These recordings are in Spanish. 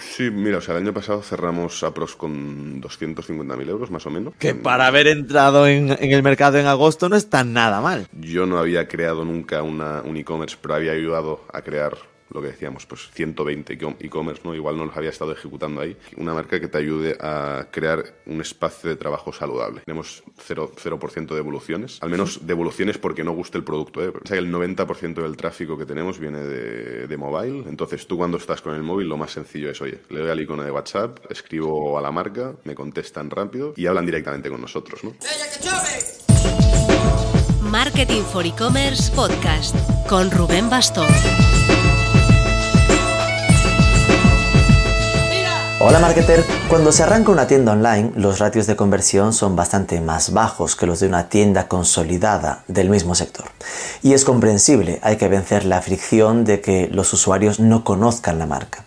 Sí, mira, o sea, el año pasado cerramos Apros con 250.000 euros más o menos. Que para haber entrado en, el mercado en agosto no está nada mal. Yo no había creado nunca una, un e-commerce, pero había ayudado a crear lo que decíamos, pues 120 e-commerce, ¿no? Igual no los había estado ejecutando ahí. Una marca que te ayude a crear un espacio de trabajo saludable. Tenemos 0%, 0 de evoluciones, al menos de evoluciones porque no guste el producto. ¿eh? O sea, el 90% del tráfico que tenemos viene de, de mobile, entonces tú cuando estás con el móvil lo más sencillo es, oye, le doy al icono de WhatsApp, escribo a la marca, me contestan rápido y hablan directamente con nosotros, ¿no? Marketing for E-Commerce Podcast con Rubén Bastón. Hola marketer, cuando se arranca una tienda online, los ratios de conversión son bastante más bajos que los de una tienda consolidada del mismo sector. Y es comprensible, hay que vencer la fricción de que los usuarios no conozcan la marca.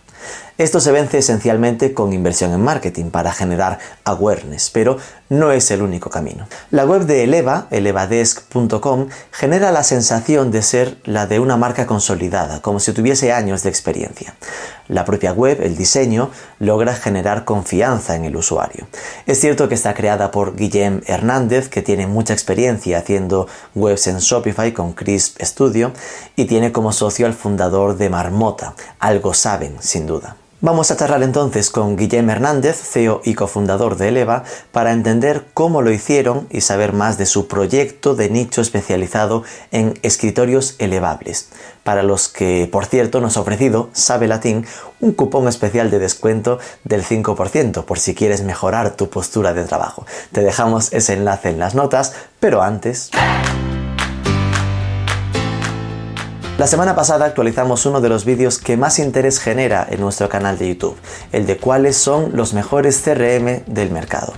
Esto se vence esencialmente con inversión en marketing para generar awareness, pero no es el único camino. La web de Eleva, elevadesk.com, genera la sensación de ser la de una marca consolidada, como si tuviese años de experiencia. La propia web, el diseño, logra generar confianza en el usuario. Es cierto que está creada por Guillem Hernández, que tiene mucha experiencia haciendo webs en Shopify con Crisp Studio, y tiene como socio al fundador de Marmota. Algo saben, sin duda. Vamos a charlar entonces con Guillem Hernández, CEO y cofundador de Eleva, para entender cómo lo hicieron y saber más de su proyecto de nicho especializado en escritorios elevables, para los que, por cierto, nos ha ofrecido Sabe Latín un cupón especial de descuento del 5% por si quieres mejorar tu postura de trabajo. Te dejamos ese enlace en las notas, pero antes... La semana pasada actualizamos uno de los vídeos que más interés genera en nuestro canal de YouTube, el de cuáles son los mejores CRM del mercado.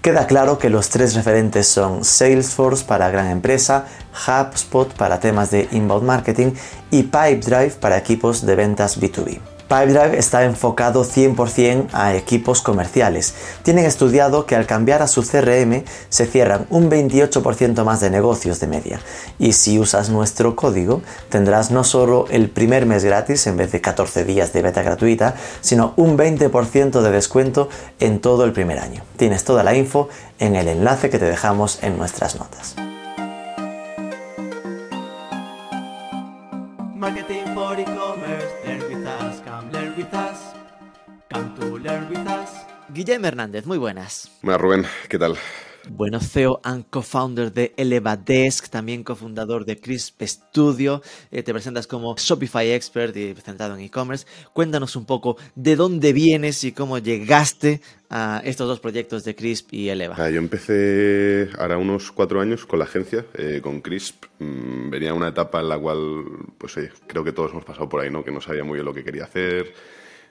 Queda claro que los tres referentes son Salesforce para gran empresa, HubSpot para temas de inbound marketing y Pipedrive para equipos de ventas B2B. Pipedrive está enfocado 100% a equipos comerciales. Tienen estudiado que al cambiar a su CRM se cierran un 28% más de negocios de media. Y si usas nuestro código, tendrás no solo el primer mes gratis en vez de 14 días de beta gratuita, sino un 20% de descuento en todo el primer año. Tienes toda la info en el enlace que te dejamos en nuestras notas. Guillermo Hernández, muy buenas. Hola Rubén, ¿qué tal? Bueno, CEO and co-founder de Elevadesk, también cofundador de Crisp Studio. Eh, te presentas como Shopify Expert y centrado en e-commerce. Cuéntanos un poco de dónde vienes y cómo llegaste a estos dos proyectos de Crisp y Eleva. Ah, yo empecé ahora unos cuatro años con la agencia, eh, con Crisp. Mm, venía una etapa en la cual, pues creo que todos hemos pasado por ahí, ¿no? Que no sabía muy bien lo que quería hacer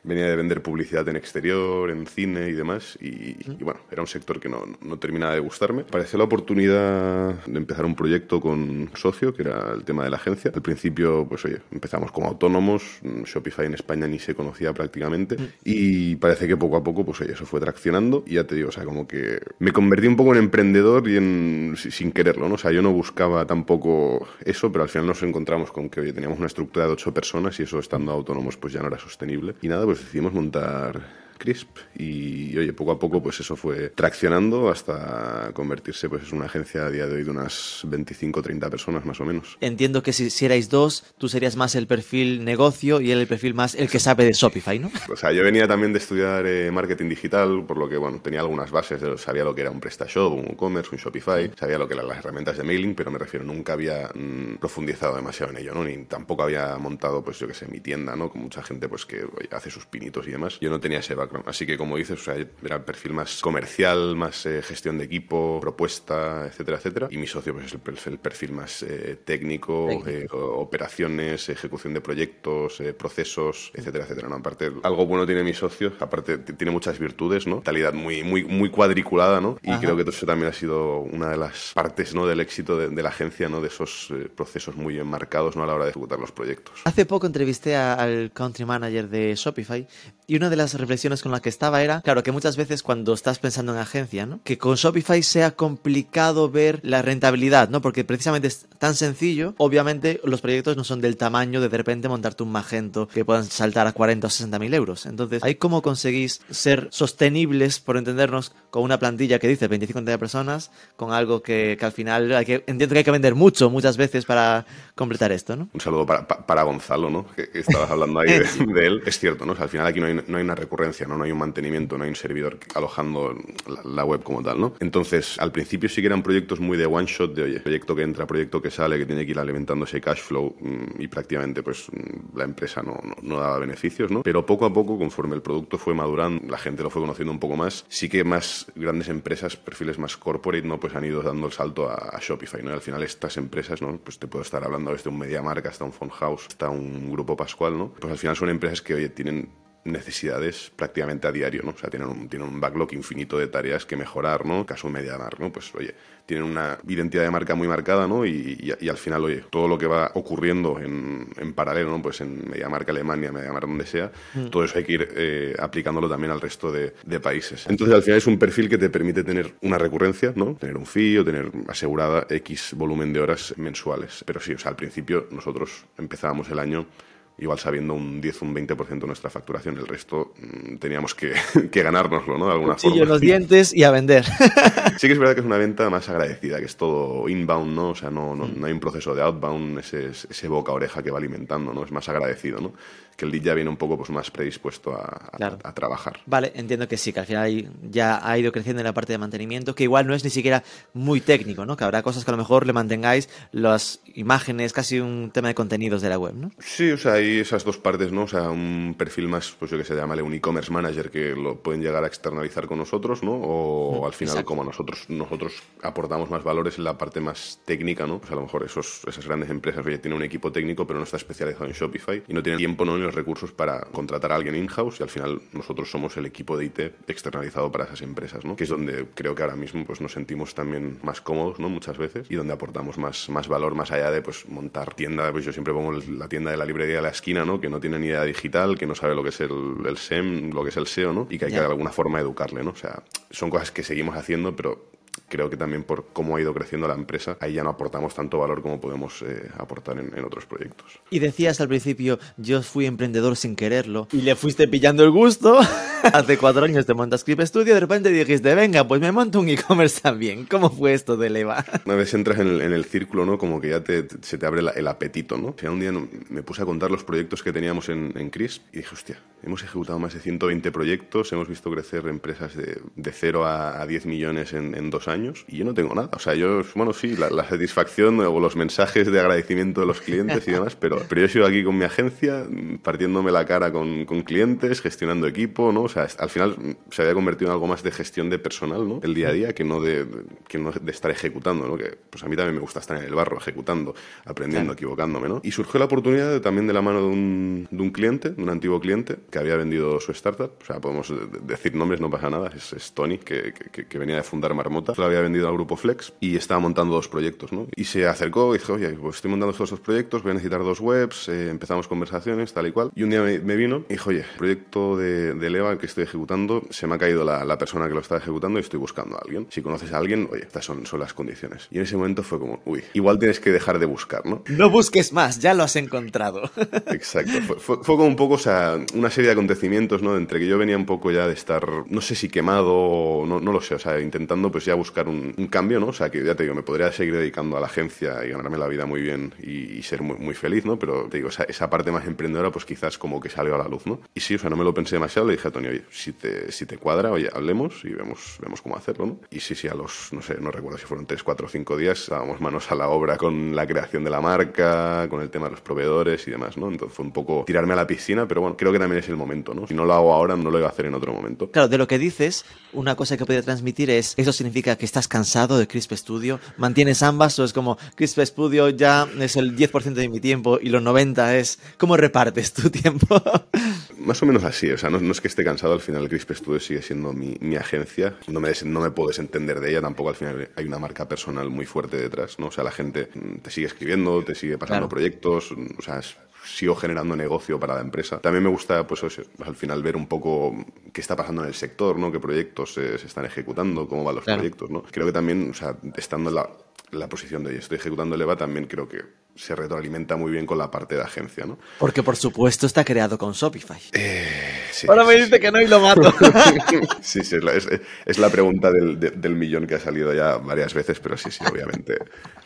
venía de vender publicidad en exterior, en cine y demás, y, bueno, era un sector que no, no, terminaba de gustarme. Pareció la oportunidad de empezar un proyecto con un socio, que era el tema de la agencia. Al principio, pues oye, empezamos como autónomos, Shopify en España ni se conocía prácticamente, y parece que poco a poco, pues oye, eso fue traccionando, y ya te digo, o sea, como que me convertí un poco en emprendedor y en, sin quererlo, ¿no? O sea, yo no buscaba tampoco eso, pero al final nos encontramos con que, oye, teníamos una estructura de ocho personas y eso estando autónomos pues ya no era sostenible. Y nada, pues pues decidimos montar Crisp y oye, poco a poco pues eso fue traccionando hasta convertirse pues en una agencia a día de hoy de unas 25 o 30 personas más o menos. Entiendo que si, si, erais dos, tú serías más el perfil negocio y él el perfil más el que sabe de Shopify, ¿no? O sea, yo venía también de estudiar eh, marketing digital, por lo que bueno, tenía algunas bases, sabía lo que era un PrestaShop, un e-commerce, un Shopify, sabía lo que eran las herramientas de mailing, pero me refiero, nunca había mm, profundizado demasiado en ello, ¿no? Ni tampoco había montado pues yo que sé, mi tienda, ¿no? Con mucha gente pues que hace sus pinitos y demás. Yo no tenía ese Así que, como dices, o sea, era el perfil más comercial, más eh, gestión de equipo, propuesta, etcétera, etcétera. Y mi socio, pues, es el, perfil, más eh, técnico, eh, operaciones, ejecución de proyectos, procesos, etcétera, etcétera. ¿no? Aparte, algo bueno tiene mi socio, aparte tiene muchas virtudes, ¿no? Talidad muy, muy, muy cuadriculada, ¿no? Y creo que eso también ha sido una de las partes, ¿no? Del éxito de, la agencia, ¿no? De esos procesos muy enmarcados, ¿no? A la hora de ejecutar los proyectos. Hace poco entrevisté al country manager de Shopify y una de las reflexiones con las que estaba era, claro, que muchas veces cuando estás pensando en agencia, ¿no? Que con Shopify sea complicado ver la rentabilidad, ¿no? Porque precisamente es tan sencillo, obviamente los proyectos no son del tamaño de de repente montarte un Magento que puedan saltar a 40 o 60 mil euros. Entonces, ¿hay cómo conseguís ser sostenibles, por entendernos, con una plantilla que dice 25 30 personas, con algo que, que al final hay que, entiendo que hay que vender mucho muchas veces para completar esto, ¿no? Un saludo para, para Gonzalo, ¿no? Que, que estabas hablando ahí de, de, él. Es cierto, ¿no? O sea, al final aquí no hay, no hay, una recurrencia, ¿no? No hay un mantenimiento, no hay un servidor alojando la, la, web como tal, ¿no? Entonces, al principio sí que eran proyectos muy de one shot, de oye, proyecto que entra, proyecto que sale, que tiene que ir alimentando ese cash flow mmm, y prácticamente pues la empresa no, no, no, daba beneficios, ¿no? Pero poco a poco, conforme el producto fue madurando, la gente lo fue conociendo un poco más, sí que más grandes empresas, perfiles más corporate, ¿no? Pues han ido dando el salto a, Shopify, ¿no? Y al final estas empresas, ¿no? Pues te puedo estar hablando desde un media marca hasta un phone house, hasta un grupo Pascual, ¿no? Pues al final son empresas que, oye, tienen necesidades prácticamente a diario, ¿no? O sea, tienen un, tienen un backlog infinito de tareas que mejorar, ¿no? Caso MediaMark, ¿no? Pues, oye, tienen una identidad de marca muy marcada, ¿no? Y, y, y al final, oye, todo lo que va ocurriendo en, en, paralelo, ¿no? Pues en MediaMark Alemania, MediaMark donde sea, mm. todo eso hay que ir eh, aplicándolo también al resto de, de, países. Entonces, al final es un perfil que te permite tener una recurrencia, ¿no? Tener un fee o tener asegurada X volumen de horas mensuales. Pero sí, o sea, al principio nosotros empezábamos el año igual sabiendo un 10, un 20% de nuestra facturación. El resto mmm, teníamos que, que, ganárnoslo, ¿no? De alguna Cuchillo forma. los dientes y a vender. sí que es verdad que es una venta más agradecida, que es todo inbound, ¿no? O sea, no, no, no hay un proceso de outbound, ese, ese boca-oreja que va alimentando, ¿no? Es más agradecido, ¿no? que el lead ya viene un poco pues, más predispuesto a, a, claro. a, trabajar. Vale, entiendo que sí, que al final ya ha ido creciendo en la parte de mantenimiento, que igual no es ni siquiera muy técnico, ¿no? Que habrá cosas que a lo mejor le mantengáis las imágenes, casi un tema de contenidos de la web, ¿no? Sí, o sea, hay esas dos partes, ¿no? O sea, un perfil más, pues yo que se llama un e-commerce manager que lo pueden llegar a externalizar con nosotros, ¿no? O mm, al final, exacto. como nosotros nosotros aportamos más valores en la parte más técnica, ¿no? Pues a lo mejor esos, esas grandes empresas, oye, tienen un equipo técnico, pero no está especializado en Shopify y no tienen tiempo, ¿no? los recursos para contratar a alguien in-house y al final nosotros somos el equipo de IT externalizado para esas empresas, ¿no? Que es donde creo que ahora mismo pues, nos sentimos también más cómodos, ¿no? Muchas veces y donde aportamos más, más valor más allá de pues, montar tienda, pues yo siempre pongo la tienda de la librería de la esquina, ¿no? Que no tiene ni idea digital, que no sabe lo que es el, el SEM, lo que es el SEO, ¿no? Y que hay yeah. que de alguna forma educarle, ¿no? O sea, son cosas que seguimos haciendo, pero creo que también por cómo ha ido creciendo la empresa, ahí ya no aportamos tanto valor como podemos eh, aportar en, en, otros proyectos. Y decías al principio, yo fui emprendedor sin quererlo, y le fuiste pillando el gusto. Hace cuatro años te montas Clip Studio, de repente dijiste, venga, pues me monto un e-commerce también. ¿Cómo fue esto de Leva? Una vez entras en el, en el círculo, ¿no? Como que ya te, se te abre la, el apetito, ¿no? O sea, un día me puse a contar los proyectos que teníamos en, en Crisp y dije, hostia, hemos ejecutado más de 120 proyectos, hemos visto crecer empresas de, de 0 a, a 10 millones en, en dos años y yo no tengo nada. O sea, yo, bueno, sí, la, la, satisfacción o los mensajes de agradecimiento de los clientes y demás, pero, pero yo he sido aquí con mi agencia, partiéndome la cara con, con clientes, gestionando equipo, ¿no? O sea, al final se había convertido en algo más de gestión de personal, ¿no? El día a día, que no de, que no de estar ejecutando, ¿no? Que pues a mí también me gusta estar en el barro, ejecutando, aprendiendo, claro. equivocándome, ¿no? Y surgió la oportunidad también de la mano de un, de un cliente, de un antiguo cliente, que había vendido su startup, o sea, podemos decir nombres, no pasa nada, es, es Tony, que, que, que, venía de fundar Marmota, lo había vendido al grupo Flex y estaba montando dos proyectos, ¿no? Y se acercó y dijo, oye, pues estoy montando todos estos proyectos, voy a necesitar dos webs, eh, empezamos conversaciones, tal y cual. Y un día me, me vino y dijo, oye, el proyecto de, de Leva que estoy ejecutando, se me ha caído la, la, persona que lo está ejecutando y estoy buscando a alguien. Si conoces a alguien, oye, estas son, son las condiciones. Y en ese momento fue como, uy, igual tienes que dejar de buscar, ¿no? No busques más, ya lo has encontrado. Exacto. Fue, fue, fue, como un poco, o sea, una serie de acontecimientos, ¿no? Entre que yo venía un poco ya de estar, no sé si quemado o no, no lo sé, o sea, intentando pues ya buscar un, cambio, ¿no? O sea, que ya te digo, me podría seguir dedicando a la agencia y ganarme la vida muy bien y, ser muy, muy, feliz, ¿no? Pero te digo, esa, esa, parte más emprendedora, pues quizás como que salió a la luz, ¿no? Y sí, o sea, no me lo pensé demasiado, le dije a Tony, oye, si te, si te cuadra, oye, hablemos y vemos, vemos cómo hacerlo, ¿no? Y sí, sí, a los, no sé, no recuerdo si fueron 3, 4 o 5 días, estábamos manos a la obra con la creación de la marca, con el tema de los proveedores y demás, ¿no? Entonces fue un poco tirarme a la piscina, pero bueno, creo que también es el momento, ¿no? Si no lo hago ahora, no lo iba a hacer en otro momento. Claro, de lo que dices, una cosa que podría transmitir es, eso significa que estás cansado de Crisp Studio, mantienes ambas o es como Crisp Studio ya es el 10% de mi tiempo y los 90 es cómo repartes tu tiempo. Más o menos así, o sea, no, no, es que esté cansado, al final Crisp Studio sigue siendo mi, mi agencia, no me, no me puedo desentender de ella, tampoco al final hay una marca personal muy fuerte detrás, ¿no? O sea, la gente te sigue escribiendo, te sigue pasando claro. proyectos, o sea, es, sigo generando negocio para la empresa. También me gusta, pues, al final ver un poco qué está pasando en el sector, ¿no? Qué proyectos se, se están ejecutando, cómo van los proyectos, ¿no? Creo que también, o sea, estando en la, la posición de estoy ejecutando el EVA, también creo que se retroalimenta muy bien con la parte de agencia, ¿no? Porque por supuesto está creado con Shopify. Eh, sí, Ahora me sí, dice que no y lo mato. Sí, sí, es la, es- es la pregunta del, de- del millón que ha salido ya varias veces, pero sí, sí, obviamente,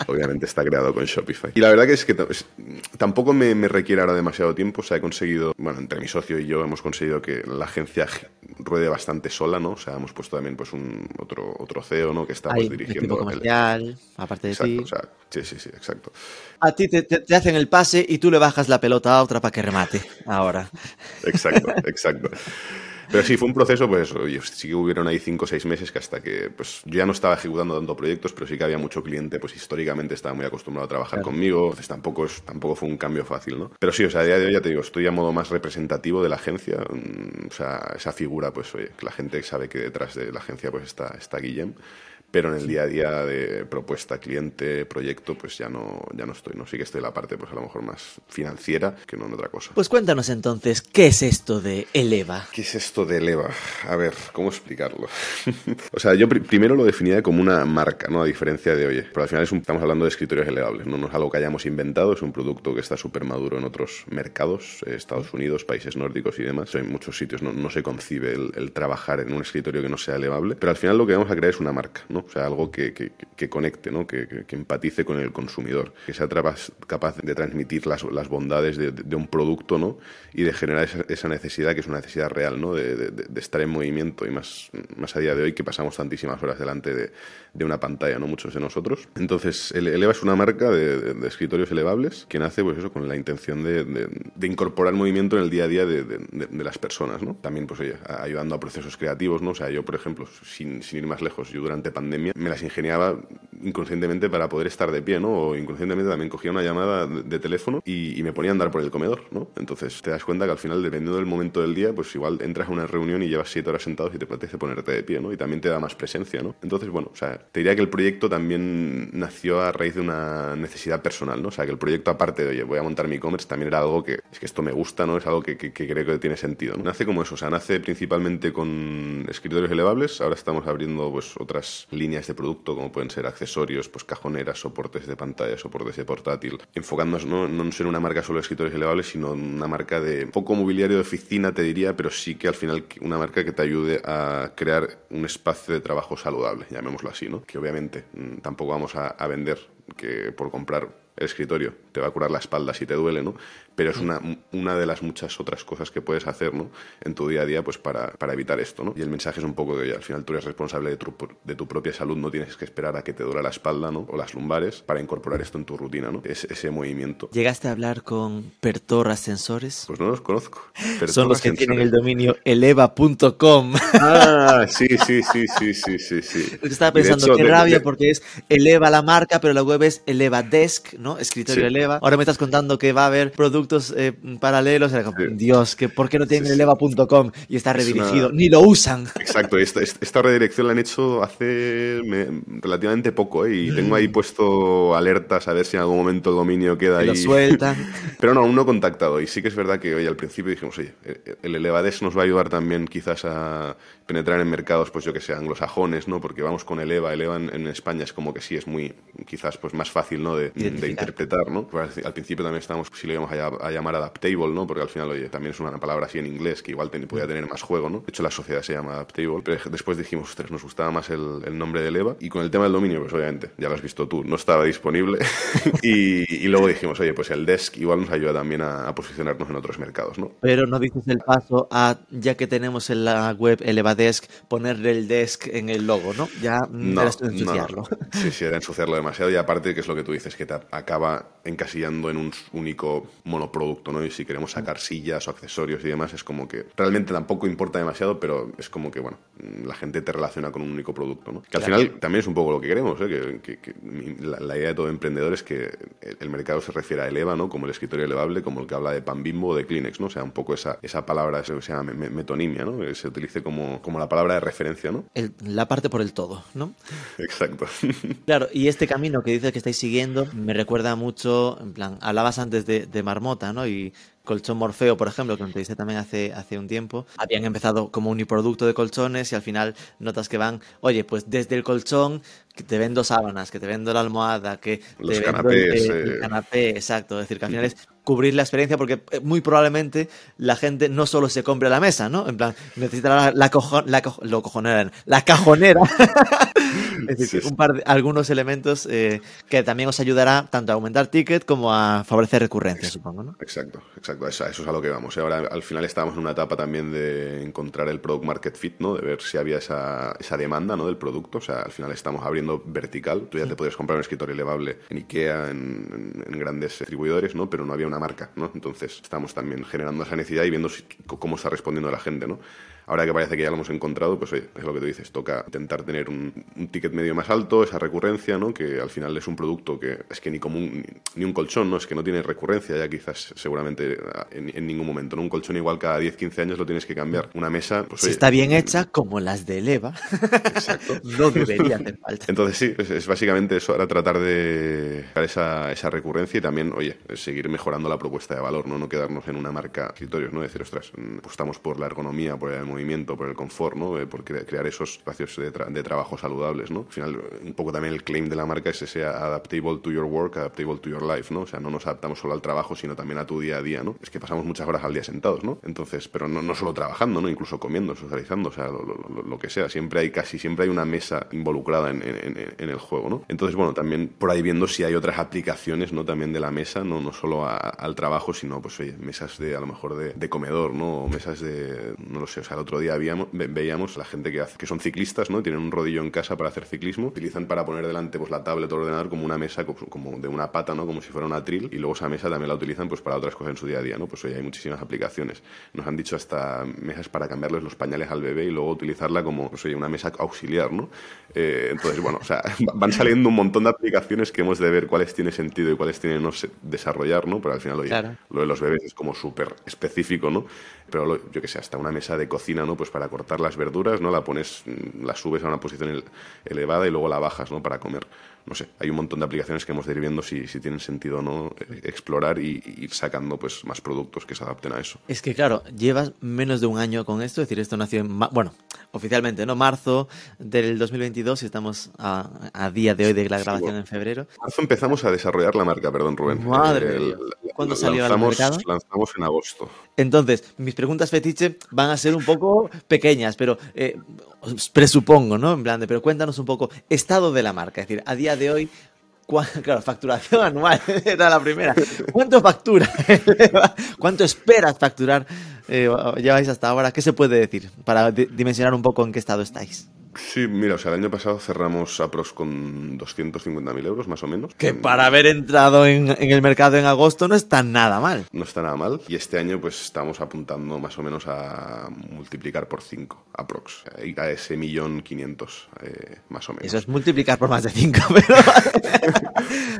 obviamente está creado con Shopify. Y la verdad que es que tampoco me, me requiere ahora demasiado tiempo, o sea, he conseguido, bueno, entre mi socio y yo hemos conseguido que la agencia ruede bastante sola, ¿no? O sea, hemos puesto también pues un otro, otro CEO, ¿no? Que está pues, Hay dirigiendo el- comercial, aparte de ti. Exacto, o sea, sí, sí, sí, exacto. A ti te, hacen el pase y tú le bajas la pelota a otra para que remate. Ahora. Exacto, exacto. Pero sí, fue un proceso, pues, oye, sí que hubieron ahí cinco o seis meses que hasta que, pues, yo ya no estaba ejecutando tanto proyectos, pero sí que había mucho cliente, pues, históricamente estaba muy acostumbrado a trabajar Claro. conmigo, entonces tampoco, es, tampoco fue un cambio fácil, ¿no? Pero sí, o sea, a día de hoy ya te digo, estoy a modo más representativo de la agencia, mm, o sea, esa figura, pues, oye, la gente sabe que detrás de la agencia, pues, está, está Guillem, pero en el día a día de propuesta, cliente, proyecto, pues ya no, ya no estoy, ¿no? Sí que estoy en la parte, pues, a lo mejor más financiera que no en otra cosa. Pues cuéntanos entonces, ¿qué es esto de Eleva? ¿Qué es esto de Eleva? A ver, ¿cómo explicarlo? o sea, yo pri- primero lo definía como una marca, ¿no? A diferencia de, oye, pero al final es un- estamos hablando de escritorios elevables, ¿no? No es algo que hayamos inventado, es un producto que está súper maduro en otros mercados, eh, Estados Unidos, países nórdicos y demás. En muchos sitios no, no se concibe el, el trabajar en un escritorio que no sea elevable, pero al final lo que vamos a crear es una marca, ¿no? O sea, algo que, que- conecte, ¿no? Que, empatice con el consumidor, que sea capaz de transmitir las, las bondades de, de un producto, ¿no? Y de generar esa, necesidad, que es una necesidad real, ¿no? De, estar en movimiento y más, más a día de hoy que pasamos tantísimas horas delante de, una pantalla, ¿no? Muchos de nosotros. Entonces, Ele- Eleva es una marca de, escritorios elevables que nace, pues eso, con la intención de, incorporar movimiento en el día a día de, las personas, ¿no? También, pues ayudando a procesos creativos, ¿no? O sea, yo, por ejemplo, sin, sin ir más lejos, yo durante pandemia me las ingeniaba inconscientemente para poder estar de pie, ¿no? O inconscientemente también cogía una llamada de, teléfono y, me ponía a andar por el comedor, ¿no? Entonces te das cuenta que al final, dependiendo del momento del día, pues igual entras a una reunión y llevas siete horas sentados y te apetece ponerte de pie, ¿no? Y también te da más presencia, ¿no? Entonces, bueno, o sea, te diría que el proyecto también nació a raíz de una necesidad personal, ¿no? O sea, que el proyecto, aparte de, oye, voy a montar mi e-commerce, también era algo que, es que esto me gusta, ¿no? Es algo que, creo que tiene sentido. Nace como eso, o sea, nace principalmente con escritorios elevables, ahora estamos abriendo, pues, otras líneas de producto, como pueden ser accesorios, pues, cajoneras, soportes de pantalla, soportes de portátil, enfocándonos no, no en ser una marca solo de escritorios elevables, sino una marca de poco mobiliario de oficina, te diría, pero sí que al final una marca que te ayude a crear un espacio de trabajo saludable, llamémoslo así, ¿no? Que obviamente mm, tampoco vamos a, a vender que por comprar el escritorio te va a curar la espalda si te duele, ¿no? Pero es una, una de las muchas otras cosas que puedes hacer, ¿no? En tu día a día, pues para, para evitar esto, ¿no? Y el mensaje es un poco de, oye, al final tú eres responsable de tu, de tu propia salud, no tienes que esperar a que te duele la espalda, ¿no? O las lumbares para incorporar esto en tu rutina, ¿no? Es, ese movimiento. ¿Llegaste a hablar con Pertor Ascensores? Pues no los conozco. Pero Son los que todas tienen el dominio eleva.com. Ah, sí, sí, sí, sí, sí, sí, sí. Estaba pensando, hecho, qué de- rabia, de- porque es Eleva la marca, pero la web es Eleva Desk, ¿no? Escritorio Sí. Eleva. Ahora me estás contando que va a haber productos eh, paralelos. Era como, Sí. Dios, que ¿por qué no tienen Sí, eleva.com y está Es redirigido? una- Ni lo usan. Exacto, esta, esta redirección la han hecho hace me- relativamente poco ¿eh? y tengo ahí puesto alertas a ver si en algún momento el dominio queda Que ahí. lo sueltan. Pero no, aún no he contactado y sí que es verdad que hoy al principio dijimos, oye, el Elevades nos va a ayudar también quizás a penetrar en mercados, pues yo que sé, anglosajones, ¿no? Porque vamos con Eleva, Eleva en, en España es como que sí, es muy, quizás pues más fácil, ¿no? De, interpretar, ¿no? Pues al, al principio también estábamos, si lo íbamos a, ll- a llamar adaptable, ¿no? Porque al final, oye, también es una palabra así en inglés que igual ten- podía tener más juego, ¿no? De hecho, la sociedad se llama adaptable, pero después dijimos, ostras, nos gustaba más el, el nombre de Eleva y con el tema del dominio, pues obviamente, ya lo has visto tú, no estaba disponible y, y luego dijimos, oye, pues el desk igual nos ayuda también a, a posicionarnos en otros mercados, ¿no? Pero no dices el paso a, ya que tenemos en la web Elevadesk, ponerle el desk en el logo, ¿no? Ya mm, No, era no, ensuciarlo. no. Sí, sí, era ensuciarlo demasiado y aparte que es lo que tú dices, que te acaba encasillando en un único monoproducto, ¿no? Y si queremos sacar sillas o accesorios y demás, es como que realmente tampoco importa demasiado, pero es como que, bueno, la gente te relaciona con un único producto, ¿no? Que al Claro. final también es un poco lo que queremos, ¿eh? Que, que- que mi- la, la idea de todo emprendedor es que el, el mercado se refiera a Eleva, ¿no? Como el escritorio elevable, como el que habla de pan bimbo o de Kleenex, ¿no? O sea, un poco esa, esa palabra, eso que se llama me- me- metonimia, ¿no? Que se utilice como, como la palabra de referencia, ¿no? El- la parte por el todo, ¿no? Exacto. Claro, y este camino que dices que estáis siguiendo me recuerda mucho, en plan, hablabas antes de, de Marmota, ¿no? Y Colchón Morfeo, por ejemplo, que te dice también hace, hace un tiempo, habían empezado como uniproducto de colchones y al final notas que van, oye, pues desde el colchón que te vendo sábanas, que te vendo la almohada, que Los te vendo canapés, el, el eh. canapé, exacto. Es decir, que al final es cubrir la experiencia porque eh, muy probablemente la gente no solo se compre la mesa, ¿no? En plan, necesitará la, la, cojo- la cojo- lo cojonera, la cajonera. es decir, un par de, algunos elementos eh, que también os ayudará tanto a aumentar ticket como a favorecer recurrencia, supongo, ¿no? Exacto, exacto. Eso, eso es a lo que vamos. Y ahora al final estábamos en una etapa también de encontrar el product market fit, ¿no? De ver si había esa, esa demanda, ¿no? Del producto. O sea, al final estamos abriendo vertical. Tú ya te podías comprar un escritorio elevable en Ikea, en, en- en grandes distribuidores, ¿no? Pero no había una marca, ¿no? Entonces estamos también generando esa necesidad y viendo si- cómo está respondiendo la gente, ¿no? Ahora que parece que ya lo hemos encontrado, pues oye, es lo que tú dices, toca intentar tener un, un ticket medio más alto, esa recurrencia, ¿no? Que al final es un producto que es que ni como un, ni, un colchón, ¿no? Es que no tiene recurrencia ya quizás seguramente en, en ningún momento, ¿no? Un colchón igual cada 10-15 años lo tienes que cambiar. Una mesa, pues Si oye, está bien hecha, como las de Eleva, no debería hacer falta. Entonces sí, es, es básicamente eso, ahora tratar de esa, esa recurrencia y también, oye, seguir mejorando la propuesta de valor, ¿no? No quedarnos en una marca escritorios, ¿no? Decir, ostras, mm, apostamos por la ergonomía, por el movimiento, por el confort, ¿no? Eh, por cre- crear esos espacios de, tra- de trabajo saludables, ¿no? Al final, un poco también el claim de la marca es ese adaptable to your work, adaptable to your life, ¿no? O sea, no nos adaptamos solo al trabajo, sino también a tu día a día, ¿no? Es que pasamos muchas horas al día sentados, ¿no? Entonces, pero no, solo trabajando, ¿no? Incluso comiendo, socializando, o sea, lo, que sea. Siempre hay, casi siempre hay una mesa involucrada en, el juego, ¿no? Entonces, bueno, también por ahí viendo si hay otras aplicaciones, ¿no? También de la mesa, no, no solo al trabajo, sino, pues, oye, mesas de, a lo mejor, de, comedor, ¿no? O mesas de, no lo sé, o sea, otro día habíamos, ve- veíamos la gente que hace, que son ciclistas, ¿no? Tienen un rodillo en casa para hacer ciclismo, utilizan para poner delante, pues, la tablet o el ordenador como una mesa, como, de una pata, ¿no? Como si fuera una tril, y luego esa mesa también la utilizan, pues, para otras cosas en su día a día, ¿no? Pues, oye, hay muchísimas aplicaciones. Nos han dicho hasta mesas para cambiarles los pañales al bebé y luego utilizarla como, pues, oye, una mesa auxiliar, ¿no? Eh, entonces, bueno, o sea, van saliendo un montón de aplicaciones que hemos de ver cuáles tiene sentido y cuáles tiene no desarrollar, ¿no? Pero al final, oye, Claro. lo de los bebés es como súper específico, ¿no? Pero lo- yo que sé, hasta una mesa de cocina, ¿no? Pues para cortar las verduras, ¿no? La pones, mm, la subes a una posición ele- elevada y luego la bajas, ¿no? Para comer. No sé, hay un montón de aplicaciones que hemos de ir viendo si, si tienen sentido o no eh, explorar y, y ir sacando pues más productos que se adapten a eso. Es que claro, llevas menos de un año con esto, es decir, esto nació en, bueno, oficialmente, ¿no? Marzo del 2022 y estamos a, a día de hoy de la Sí, grabación bueno. en febrero. Marzo empezamos a desarrollar la marca, perdón Rubén. Madre el- Dios. ¿Cuándo salió al mercado? Lanzamos en agosto. Entonces, mis preguntas fetiche van a ser un poco pequeñas, pero eh, presupongo, ¿no? En plan de, pero cuéntanos un poco, estado de la marca, es decir, a día de hoy, claro, facturación anual, era la primera. ¿Cuánto factura? ¿Cuánto esperas facturar? Eh, lleváis hasta ahora, ¿qué se puede decir para di- dimensionar un poco en qué estado estáis? Sí, mira, o sea, el año pasado cerramos Apros con 250.000 euros más o menos. Que para haber entrado en, en el mercado en agosto no está nada mal. No está nada mal. Y este año pues estamos apuntando más o menos a multiplicar por 5, aprox. Y A ese millón quinientos, eh, más o menos. Eso es multiplicar por más de 5, pero...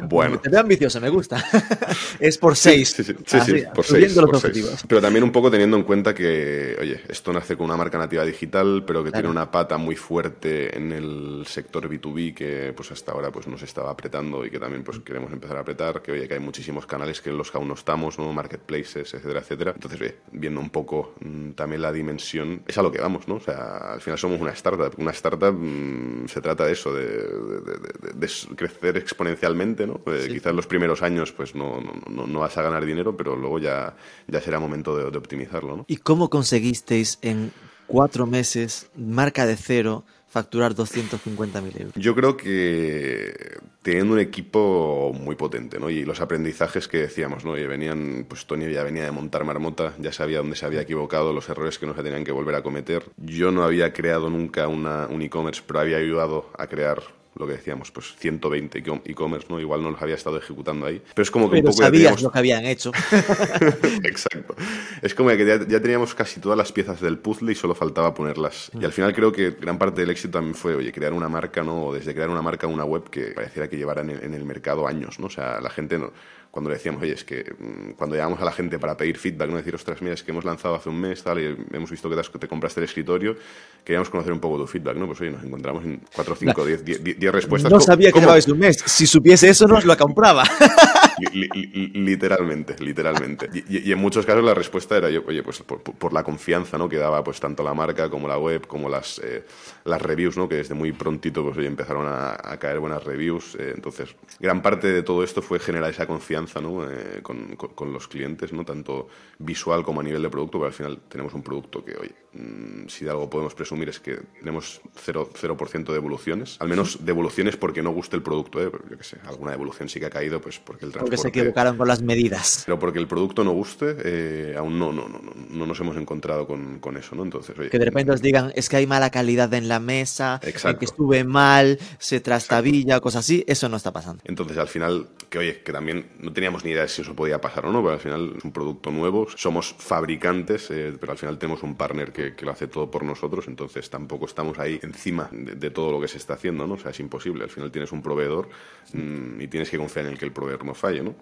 Bueno. Te veo ambicioso, me gusta. es por 6. Sí, sí, sí, sí, por seis, por seis. Pero también un poco teniendo en cuenta que, oye, esto nace con una marca nativa digital, pero que Claro. tiene una pata muy fuerte en el sector B2B que pues hasta ahora pues nos estaba apretando y que también pues queremos empezar a apretar, que oye, que hay muchísimos canales que en los que aún no estamos, ¿no? Marketplaces, etcétera, etcétera. Entonces, oye, viendo un poco mm, también la dimensión, es a lo que vamos, ¿no? O sea, al final somos una startup. Una startup mm, se trata de eso, de, de- de- de- de s- crecer exponencialmente, ¿no? Eh, Sí. Quizás los primeros años pues no, no, no- no vas a ganar dinero, pero luego ya, ya será momento de, de optimizarlo, ¿no? ¿Y cómo conseguisteis en cuatro meses, marca de cero, facturar 250.000 euros? Yo creo que teniendo un equipo muy potente, ¿no? Y los aprendizajes que decíamos, ¿no? Y venían, pues Tony ya venía de montar marmota, ya sabía dónde se había equivocado, los errores que no se tenían que volver a cometer. Yo no había creado nunca una, un e-commerce, pero había ayudado a crear lo que decíamos, pues 120 e-com- e-commerce, ¿no? Igual no los había estado ejecutando ahí. Pero es como que Pero un poco ya sabías teníamos- lo que habían hecho. Exacto. Es como que ya, ya teníamos casi todas las piezas del puzzle y solo faltaba ponerlas. Y al final creo que gran parte del éxito también fue, oye, crear una marca, ¿no? O desde crear una marca una web que pareciera que llevara en el, en el mercado años, ¿no? O sea, la gente, no, cuando le decíamos, oye, es que mm, cuando llamamos a la gente para pedir feedback, ¿no? Decir, ostras, mira, es que hemos lanzado hace un mes, tal, y hemos visto que te, que compraste el escritorio, queríamos conocer un poco tu feedback, ¿no? Pues oye, nos encontramos en 4, 5, 10, 10 10 respuestas. no ¿Cómo- sabía que cómo- llevabais un mes. Si supiese eso, no os lo compraba. literalmente, literalmente. Y, en muchos casos la respuesta era, yo, oye, pues por, la confianza ¿no? que daba pues, tanto la marca como la web, como las, eh, las reviews, ¿no? que desde muy prontito pues, empezaron a, caer buenas reviews. Eh, entonces, gran parte de todo esto fue generar esa confianza ¿no? Eh, con, con, los clientes, ¿no? tanto visual como a nivel de producto, pero al final tenemos un producto que, oye, mm, si de algo podemos presumir es que tenemos 0%, 0 de evoluciones, al menos devoluciones porque no guste el producto, yo qué sé, alguna devolución sí que ha caído pues porque el transporte... Porque se equivocaron con las medidas. Pero porque el producto no guste, eh, aún no, no, no, no, nos hemos encontrado con, con eso, ¿no? Entonces, oye, Que de repente os digan, es que hay mala calidad en la mesa, que estuve mal, se trastabilla, cosas así, eso no está pasando. Entonces, al final, que oye, que también no teníamos ni idea de si eso podía pasar o no, pero al final es un producto nuevo, somos fabricantes, eh, pero al final tenemos un partner que, que, lo hace todo por nosotros, entonces tampoco estamos ahí encima de, todo lo que se está haciendo, ¿no? O sea, es imposible. Al final tienes un proveedor mmm, y tienes que confiar en el que el proveedor no falle, ¿no?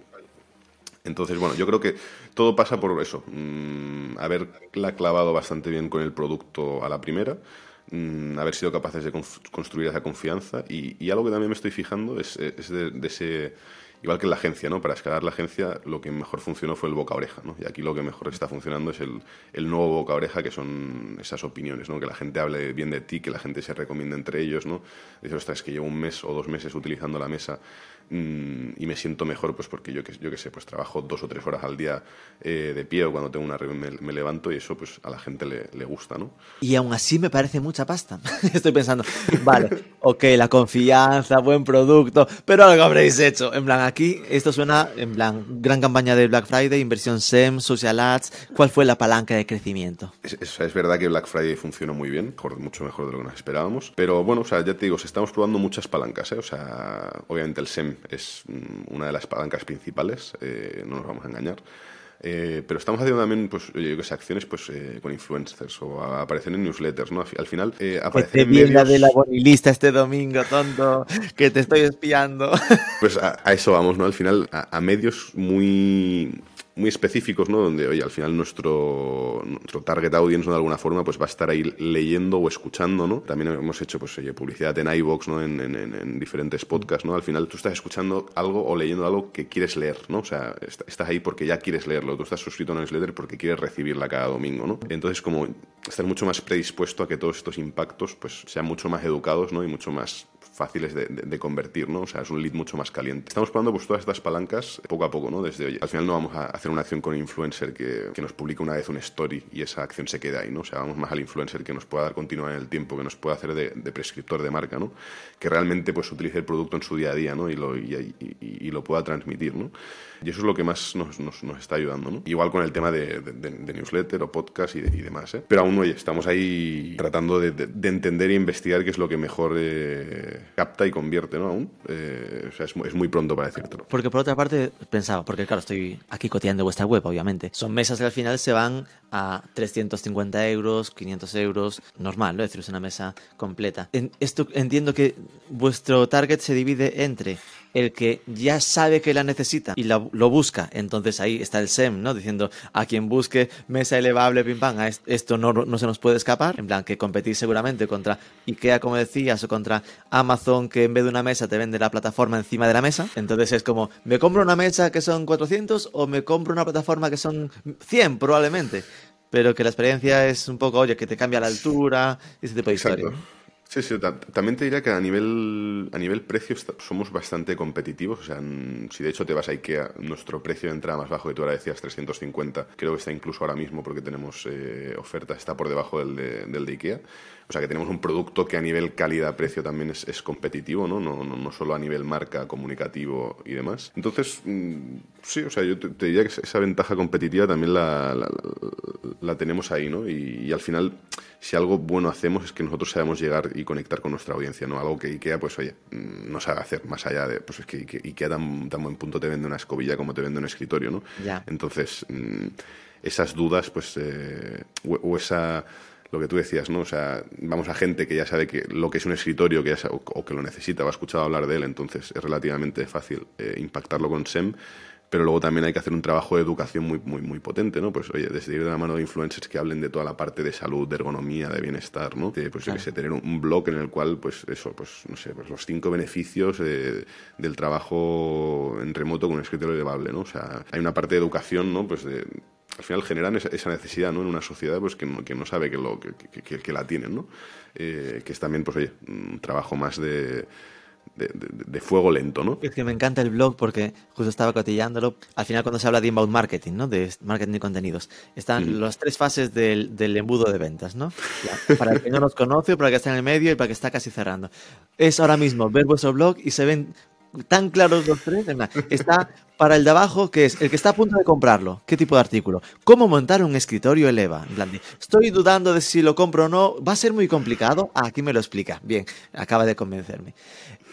Entonces, bueno, yo creo que todo pasa por eso, mmm, haberla clavado bastante bien con el producto a la primera, mmm, haber sido capaces de construir esa confianza y, algo que también me estoy fijando es, de, ese igual que la agencia, ¿no? Para escalar la agencia lo que mejor funcionó fue el boca oreja, ¿no? Y aquí lo que mejor está funcionando es el, nuevo boca oreja, que son esas opiniones, ¿no? Que la gente hable bien de ti, que la gente se recomiende entre ellos, ¿no? Dice, ostras, es que llevo un mes o dos meses utilizando la mesa Mm, y me siento mejor pues porque yo que, yo que sé, pues trabajo dos o tres horas al día eh, de pie o cuando tengo una reunión me, levanto y eso pues a la gente le, le, gusta, ¿no? Y aún así me parece mucha pasta. Estoy pensando, vale, ok, la confianza, buen producto, pero algo habréis hecho. En plan, aquí esto suena, en plan, gran campaña de Black Friday, inversión SEM, social ads. ¿Cuál fue la palanca de crecimiento? Es, es, es verdad que Black Friday funcionó muy bien, mucho mejor de lo que nos esperábamos, pero bueno, o sea, ya te digo, estamos probando muchas palancas, ¿eh? O sea, obviamente el SEM es mm, una de las palancas principales, eh, no nos vamos a engañar. Eh, pero estamos haciendo también, pues, yo que sé, acciones pues, eh, con influencers o aparecer en newsletters, ¿no? Al final, eh, aparecer en medios... de la bonilista este domingo, tonto, que te estoy espiando. Pues a, a eso vamos, ¿no? Al final, a, a medios muy muy específicos, ¿no? Donde, oye, al final nuestro, nuestro target audience, de alguna forma, pues va a estar ahí leyendo o escuchando, ¿no? También hemos hecho, pues, oye, publicidad en iVoox, ¿no? En, en, en, diferentes podcasts, ¿no? Al final tú estás escuchando algo o leyendo algo que quieres leer, ¿no? O sea, estás ahí porque ya quieres leerlo. Tú estás suscrito a una newsletter porque quieres recibirla cada domingo, ¿no? Entonces, como estás mucho más predispuesto a que todos estos impactos, pues, sean mucho más educados, ¿no? Y mucho más fáciles de, de, de, convertir, ¿no? O sea, es un lead mucho más caliente. Estamos probando pues todas estas palancas poco a poco, ¿no? Desde, oye, al final no vamos a hacer una acción con influencer que, que nos publique una vez una story y esa acción se quede ahí, ¿no? O sea, vamos más al influencer que nos pueda dar continuidad en el tiempo, que nos pueda hacer de, de, prescriptor de marca, ¿no? Que realmente pues utilice el producto en su día a día, ¿no? Y lo, y, y, y lo pueda transmitir, ¿no? Y eso es lo que más nos, nos, nos está ayudando, ¿no? Igual con el tema de, newsletter o podcast y, demás, ¿eh? Pero aún, oye, estamos ahí tratando de, entender e investigar qué es lo que mejor eh, capta y convierte, ¿no? Aún. Eh, o sea, es, muy pronto para decírtelo. Porque por otra parte, pensaba, porque claro, estoy aquí coteando vuestra web, obviamente. Son mesas que al final se van a 350 euros, 500 euros, normal, ¿no? Es decir, es una mesa completa. En esto entiendo que vuestro target se divide entre el que ya sabe que la necesita y la, lo busca, entonces ahí está el SEM, ¿no? Diciendo a quien busque mesa elevable, pim pam, esto no, no se nos puede escapar, en plan que competís seguramente contra IKEA, como decías, o contra Amazon, que en vez de una mesa te vende la plataforma encima de la mesa, entonces es como, ¿me compro una mesa que son 400 o me compro una plataforma que son 100 probablemente? Pero que la experiencia es un poco, oye, que te cambia la altura, ese tipo de historia. Sí, sí, también te diría que a nivel, a nivel precio somos bastante competitivos. O sea, si de hecho te vas a IKEA, nuestro precio de entrada más bajo, que tú ahora decías 350, creo que está incluso ahora mismo porque tenemos eh, oferta, está por debajo del de, del de IKEA. O sea que tenemos un producto que a nivel calidad-precio también es, es competitivo, ¿no? No, ¿no? no, solo a nivel marca, comunicativo y demás. Entonces, mmm, sí, o sea, yo te, diría que esa ventaja competitiva también la, la, la tenemos ahí, ¿no? Y, y, al final, si algo bueno hacemos es que nosotros sabemos llegar y conectar con nuestra audiencia, ¿no? Algo que IKEA, pues oye, no sabe hacer más allá de, pues es que IKEA, tan, tan buen punto te vende una escobilla como te vende un escritorio, ¿no? Ya. Entonces, mmm, esas dudas, pues, eh, o, o esa lo que tú decías, ¿no? O sea, vamos a gente que ya sabe que lo que es un escritorio que ya sabe, o, que lo necesita o ha escuchado hablar de él, entonces es relativamente fácil eh, impactarlo con SEM pero luego también hay que hacer un trabajo de educación muy, muy, muy potente, ¿no? Pues, oye, desde ir de la mano de influencers que hablen de toda la parte de salud, de ergonomía, de bienestar, ¿no? De, pues, yo que sé, tener un, un blog en el cual, pues, eso, pues, no sé, pues los cinco beneficios de- del trabajo en remoto con un escritorio elevable, ¿no? O sea, hay una parte de educación, ¿no? Pues de, al final generan esa, esa necesidad, ¿no? En una sociedad, pues, que no, que no sabe que, lo, que, que- que- que la tienen, ¿no? Eh, que es también, pues, oye, un trabajo más de, de, de- de fuego lento, ¿no? Es que me encanta el blog porque justo estaba cotillándolo. Al final, cuando se habla de inbound marketing, ¿no? De marketing de contenidos, están las tres fases del, del embudo de ventas, ¿no? Para el que no nos conoce, para el que está en el medio y para el que está casi cerrando. Es ahora mismo ver vuestro blog y se ven tan claros los tres. Está para el de abajo, que es el que está a punto de comprarlo. ¿Qué tipo de artículo? ¿Cómo montar un escritorio eleva? En plan estoy dudando de si lo compro o no. ¿Va a ser muy complicado? Ah, aquí me lo explica. Bien, acaba de convencerme.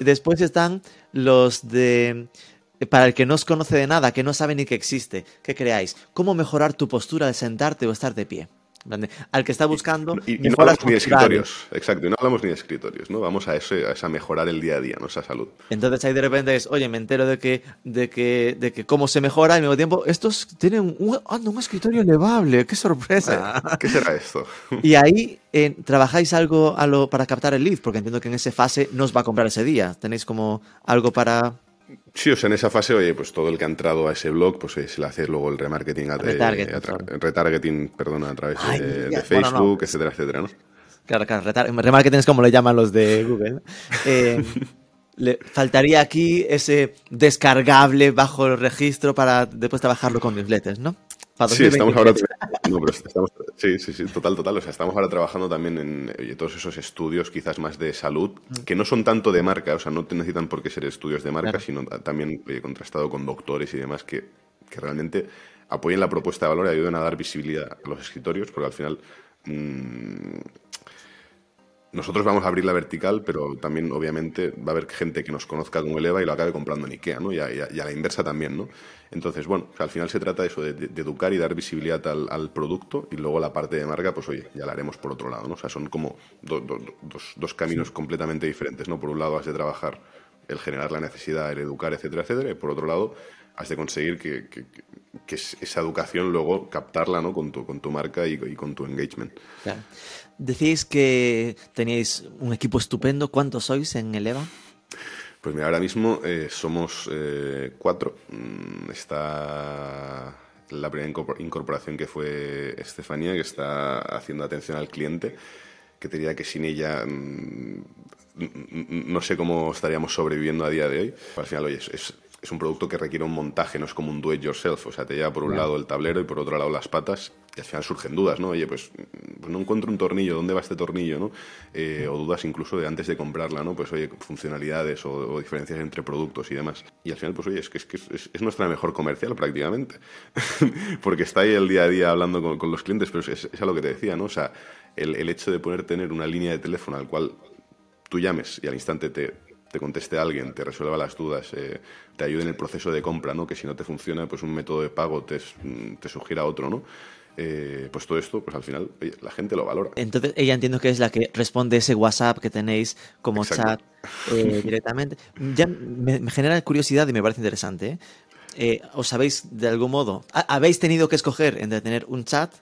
Después están los de... Para el que no os conoce de nada, que no sabe ni que existe, ¿qué creáis? ¿Cómo mejorar tu postura al sentarte o estar de pie? Al que está buscando... Y, y no hablamos ni de escritorios, exacto, y no hablamos ni de escritorios, ¿no? Vamos a eso, a esa mejorar el día a día, ¿no? Esa salud. Entonces ahí de repente es, oye, me entero de que, de que, de que cómo se mejora y al mismo tiempo, estos tienen un, anda, un escritorio elevable, qué sorpresa. ¿Qué será esto? Y ahí eh, trabajáis algo a lo, para captar el lead, porque entiendo que en esa fase no os va a comprar ese día. Tenéis como algo para... Sí, o sea, en esa fase, oye, pues todo el que ha entrado a ese blog, pues eh, se le hace luego el remarketing, a, Retargeting, a sorry. retargeting, perdona, a través Ay, de, de bueno, no. Facebook, etcétera, etcétera, ¿no? Claro, claro, remarketing es como le llaman los de Google. Eh, le faltaría aquí ese descargable bajo el registro para después trabajarlo con newsletters, ¿no? Sí, estamos ahora. 2023. No, pero estamos, sí, sí, sí, total, total. O sea, estamos ahora trabajando también en oye, todos esos estudios, quizás más de salud, que no son tanto de marca, o sea, no te necesitan por qué ser estudios de marca, Claro. sino ta- también oye, contrastado con doctores y demás que, que realmente apoyen la propuesta de valor y ayuden a dar visibilidad a los escritorios, porque al final. mm, nosotros vamos a abrir la vertical, pero también, obviamente, va a haber gente que nos conozca como Eleva y lo acabe comprando en Ikea, ¿no? Y a, y a- y a la inversa también, ¿no? Entonces, bueno, al final se trata de eso, de, de- educar y dar visibilidad al, al producto y luego la parte de marca, pues oye, ya la haremos por otro lado, ¿no? O sea, son como do- do- do- dos, dos caminos completamente diferentes, ¿no? Por un lado has de trabajar el generar la necesidad, el educar, etcétera, etcétera, y por otro lado has de conseguir que, que- que- que es- esa educación luego captarla, ¿no? Con tu, con tu marca y, y con tu engagement. Claro. Decíais que teníais un equipo estupendo. ¿Cuántos sois en Eleva? Pues mira, ahora mismo eh, somos eh, cuatro. Mm, Está la primera incorpor- incorporación que fue Estefanía, que está haciendo atención al cliente, que te diría que sin ella mm, n- no sé cómo estaríamos sobreviviendo a día de hoy. Al final, oye, es, es- es un producto que requiere un montaje, no es como un do it yourself. O sea, te lleva por un lado el tablero y por otro lado las patas. Y al final surgen dudas, ¿no? Oye, pues, pues no encuentro un tornillo, ¿dónde va este tornillo, no? Eh, o dudas incluso de antes de comprarla, ¿no? Pues, oye, funcionalidades o, o diferencias entre productos y demás. Y al final, pues, oye, es que es, que es, es nuestra mejor comercial prácticamente. Porque está ahí el día a día hablando con, con los clientes, pero es, es a lo que te decía, ¿no? O sea, el, el hecho de poder tener una línea de teléfono al cual tú llames y al instante te, te conteste alguien, te resuelva las dudas, eh, te ayude en el proceso de compra, ¿no? Que si no te funciona, pues un método de pago te, te sugiera otro, ¿no? Eh, pues todo esto, pues al final, oye, la gente lo valora. Entonces, ella entiendo que es la que responde ese WhatsApp que tenéis como Exacto. chat eh, directamente. Ya me, me genera curiosidad y me parece interesante. ¿Os habéis, de algún modo, ha- habéis tenido que escoger entre tener un chat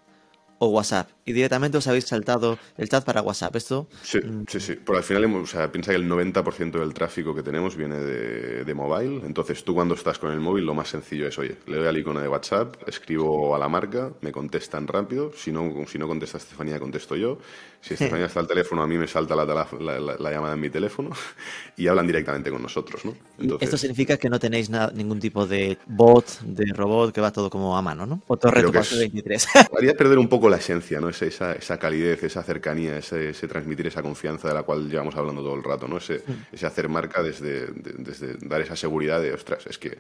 o WhatsApp? Y directamente os habéis saltado el chat para WhatsApp. Esto, Sí, sí, sí. Por al final, o sea, piensa que el 90% del tráfico que tenemos viene de, de mobile. Entonces, tú cuando estás con el móvil, lo más sencillo es, oye, le doy al icono de WhatsApp, escribo a la marca, me contestan rápido. Si no, si no contesta Estefanía, contesto yo. Si Estefanía está al teléfono, a mí me salta la, la- la- la llamada en mi teléfono y hablan directamente con nosotros, ¿no? Entonces, esto significa que no tenéis nada- ningún tipo de bot, de robot, que va todo como a mano, ¿no? Otro reto que para es- 23. haría perder un poco la esencia, ¿no? Ese- esa, esa calidez, esa cercanía, ese, ese transmitir esa confianza de la cual llevamos hablando todo el rato, ¿no? Ese, ese hacer marca desde, de- desde dar esa seguridad de, ostras, es que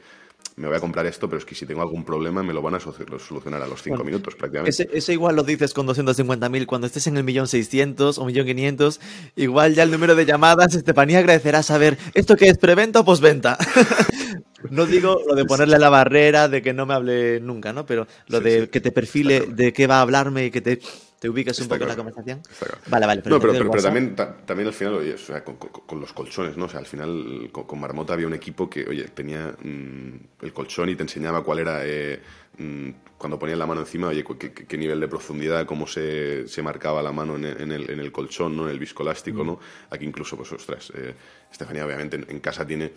me voy a comprar esto, pero es que si tengo algún problema me lo van a so- solucionar a los cinco Bueno, minutos prácticamente. Ese, eso igual lo dices con 250.000. Cuando estés en el millón seiscientos o millón quinientos, igual ya el número de llamadas, Estefanía agradecerá saber esto que es preventa o posventa. no digo lo de ponerle la barrera de que no me hable nunca, ¿no? Pero lo Sí, de sí, que te perfile de qué va a hablarme y que te te ubicas un Está poco en la conversación. está claro. Vale, vale. no, pero, el pero, también, ta- también al final, oye, o sea, con, con- con los colchones, ¿no? O sea, al final con, con Marmota había un equipo que, oye, tenía mm, el colchón y te enseñaba cuál era, eh, mm, cuando ponías la mano encima, oye, qué, qué- qué nivel de profundidad, cómo se, se marcaba la mano en el, en el, en el colchón, ¿no? En el viscoelástico, ¿no? Aquí incluso, pues, ostras, eh, Estefanía obviamente en, en casa tiene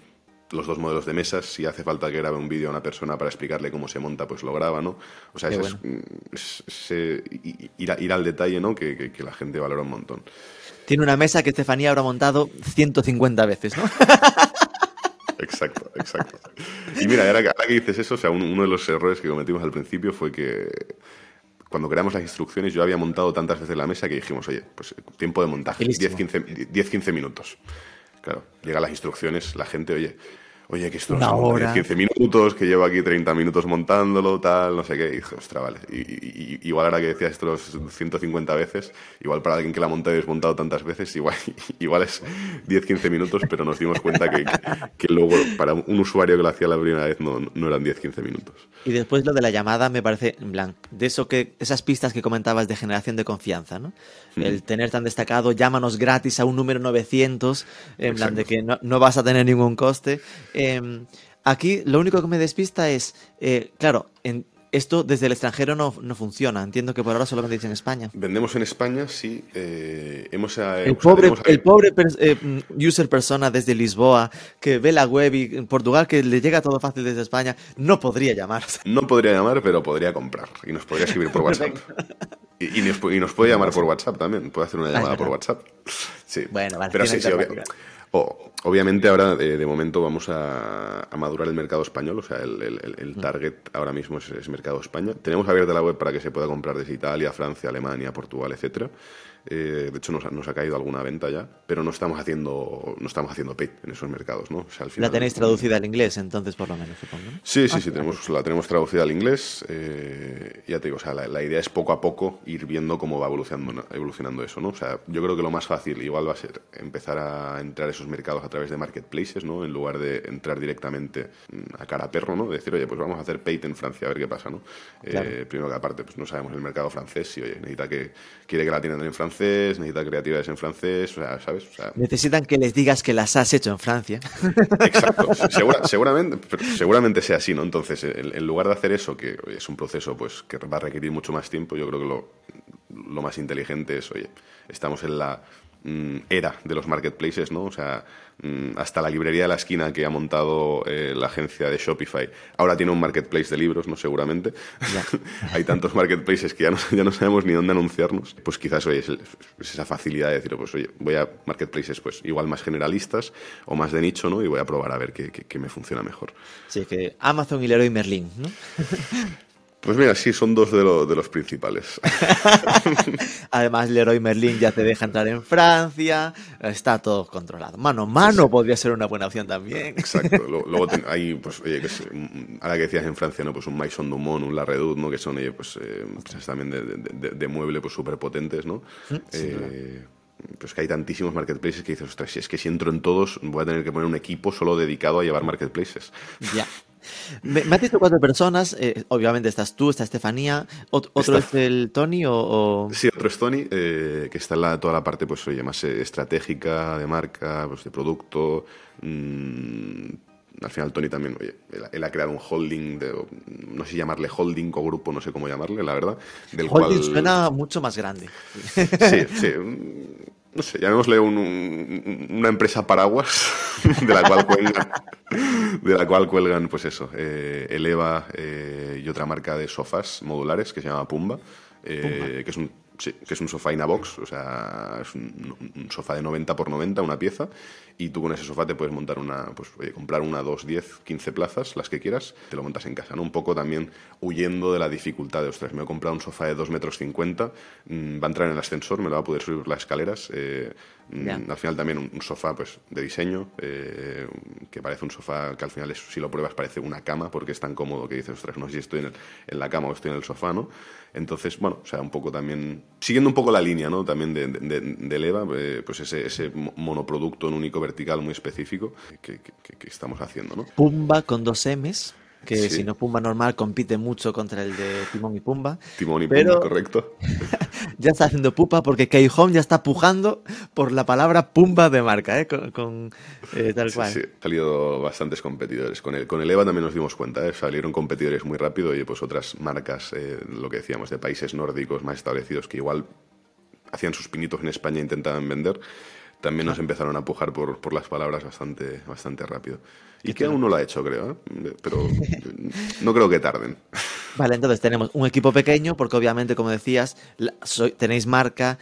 los dos modelos de mesas, si hace falta que grabe un vídeo a una persona para explicarle cómo se monta, pues lo graba, ¿no? O sea, es, mm, es- ese- i- ir, a- ir al detalle, ¿no? Que, que- que la gente valora un montón. Tiene una mesa que Estefanía habrá montado 150 veces, ¿no? Exacto, exacto. Y mira, ahora que, ahora que dices eso, o sea, un- uno de los errores que cometimos al principio fue que cuando creamos las instrucciones yo había montado tantas veces la mesa que dijimos, oye, pues tiempo de montaje, Buenísimo. 10-15 10-15 minutos. Claro, llegan las instrucciones, la gente, oye, oye, que esto no monta hora. 10-15 minutos, que llevo aquí 30 minutos montándolo, tal, no sé qué. Y dije, ostras, vale. Y, y- y- igual ahora que decías esto los 150 veces, igual para alguien que la monta y desmontado tantas veces, igual, igual es 10-15 minutos, pero nos dimos cuenta que, que- que luego para un usuario que lo hacía la primera vez no, no eran 10-15 minutos. Y después lo de la llamada me parece, en plan, de eso que, esas pistas que comentabas de generación de confianza, ¿no? El tener tan destacado, llámanos gratis a un número 900, en plan de que no, no vas a tener ningún coste. Eh, aquí lo único que me despista es, eh, claro, en, esto desde el extranjero no, no funciona. Entiendo que por ahora solamente dice en España. Vendemos en España, sí. eh, hemos, eh, El o sea, pobre, el pobre pers- eh, mm, user persona desde Lisboa que ve la web y en Portugal que le llega todo fácil desde España no podría llamar. No podría llamar, pero podría comprar. Y nos podría escribir por WhatsApp. Y, y nos, y nos puede llamar por WhatsApp también. Puede hacer una llamada por. WhatsApp. Sí. Bueno, vale, Pero sí, sí. obvia- obviamente ahora, eh, de momento, vamos a, a madurar el mercado español. O sea, el, el- el- el target ahora mismo es, es mercado España. Tenemos abierta la web para que se pueda comprar desde Italia, Francia, Alemania, Portugal, etcétera. Eh, de hecho, nos, ha- nos ha caído alguna venta ya, pero no estamos haciendo no estamos haciendo paid en esos mercados, ¿no? O sea, al La tenéis traducida al inglés, entonces, por lo menos, supongo. ¿no? Sí, sí, sí, tenemos, la tenemos traducida al inglés. eh, ya te digo, o sea, la, la idea es poco a poco ir viendo cómo va evolucionando, evolucionando eso, ¿no? O sea, yo creo que lo más fácil igual va a ser empezar a entrar a esos mercados a través de marketplaces, ¿no? En lugar de entrar directamente mm, a cara a perro, ¿no? Decir, oye, pues vamos a hacer paid en Francia, a ver qué pasa, ¿no? Eh, primero que aparte, pues no sabemos el mercado francés, si, oye, necesita que, quiere que la tiendan en francés, necesita creatividades en francés, o sea, ¿sabes? O sea, Necesitan que les digas que las has hecho en Francia. Exacto, segura- seguramente, seguramente sea así, ¿no? Entonces, en, en lugar de hacer eso, que es un proceso pues que va a requerir mucho más tiempo, yo creo que lo, lo más inteligente es, oye, estamos en la era de los marketplaces, ¿no? O sea, mm, hasta la librería de la esquina que ha montado eh, la agencia de Shopify, ahora tiene un marketplace de libros, ¿no? Seguramente. Hay tantos marketplaces que ya no, ya no sabemos ni dónde anunciarnos. Pues quizás, oye, es, esa facilidad de decir, pues, oye, voy a marketplaces, pues, igual más generalistas o más de nicho, ¿no? Y voy a probar a ver qué, qué- qué me funciona mejor. Así que Amazon y Leroy Merlin, ¿no? Pues mira, sí, son dos de, lo- de los principales. Además, Leroy Merlin ya te deja entrar en Francia. Está todo controlado. Mano a mano podría ser una buena opción también. Exacto. Luego, luego ten- hay, pues, oye, que es, mm, ahora que decías en Francia, ¿no? Pues un Maison Dumont, un La Redoute, ¿no? Que son, oye, pues, eh, también de, de, de- de mueble, pues, súper potentes, ¿no? Eh, pues que hay tantísimos marketplaces que dices, ostras, si es que si entro en todos, voy a tener que poner un equipo solo dedicado a llevar marketplaces. Ya. Me, me has dicho cuatro personas. eh, obviamente estás tú, está Estefanía. ot- ¿Otro Está- es el Tony o...? o- Sí, otro es Tony, eh, que está en la, toda la parte, pues, oye, más eh, estratégica, de marca, pues, de producto. mm, al final, Tony también, oye, él, él ha creado un holding, de, no sé llamarle holding o grupo, no sé cómo llamarle, la verdad. Del Holding cual, suena mucho más grande. Sí, sí. No sé, llamémosle un- un- una empresa paraguas de la cual cuelgan, de la cual cuelgan pues eso, eh, Eleva eh, y otra marca de sofás modulares que se llama Pumba, eh, que es un sí, que es un sofá in a box, o sea, es un, un sofá de 90 por 90, una pieza, y tú con ese sofá te puedes montar una, pues oye, comprar una, dos, 10, 15 plazas, las que quieras, te lo montas en casa, ¿no? Un poco también huyendo de la dificultad de, ostras, me he comprado un sofá de 2 metros 50, mm, va a entrar en el ascensor, me lo va a poder subir las escaleras, eh, mm, al final también un, un sofá pues de diseño, eh, que parece un sofá que al final es- si lo pruebas parece una cama, porque es tan cómodo que dices, ostras, no sé si estoy en, el- en la cama o estoy en el sofá, ¿no? Entonces, bueno, o sea, un poco también, siguiendo un poco la línea, ¿no? También de, de, de Leva, eh, pues ese, ese mo- monoproducto en único vertical muy específico que, que- que- que estamos haciendo, ¿no? Pumba con dos M's. Que Sí. si no Pumba normal compite mucho contra el de Timón y Pumba. Timón y Pero- Pumba, correcto. Ya está haciendo pupa porque K-Home ya está pujando por la palabra Pumba de marca, ¿eh? con, con, eh, tal Sí, cual. sí, han salido bastantes competidores. Con el, con el EVA también nos dimos cuenta, ¿eh? salieron competidores muy rápido y pues otras marcas, eh, lo que decíamos, de países nórdicos más establecidos que igual hacían sus pinitos en España e intentaban vender, también nos empezaron a pujar por, por las palabras bastante, bastante rápido. Y que aún no lo ha hecho, creo, ¿eh? pero no creo que tarden. Vale, entonces tenemos un equipo pequeño porque obviamente, como decías, la- tenéis marca,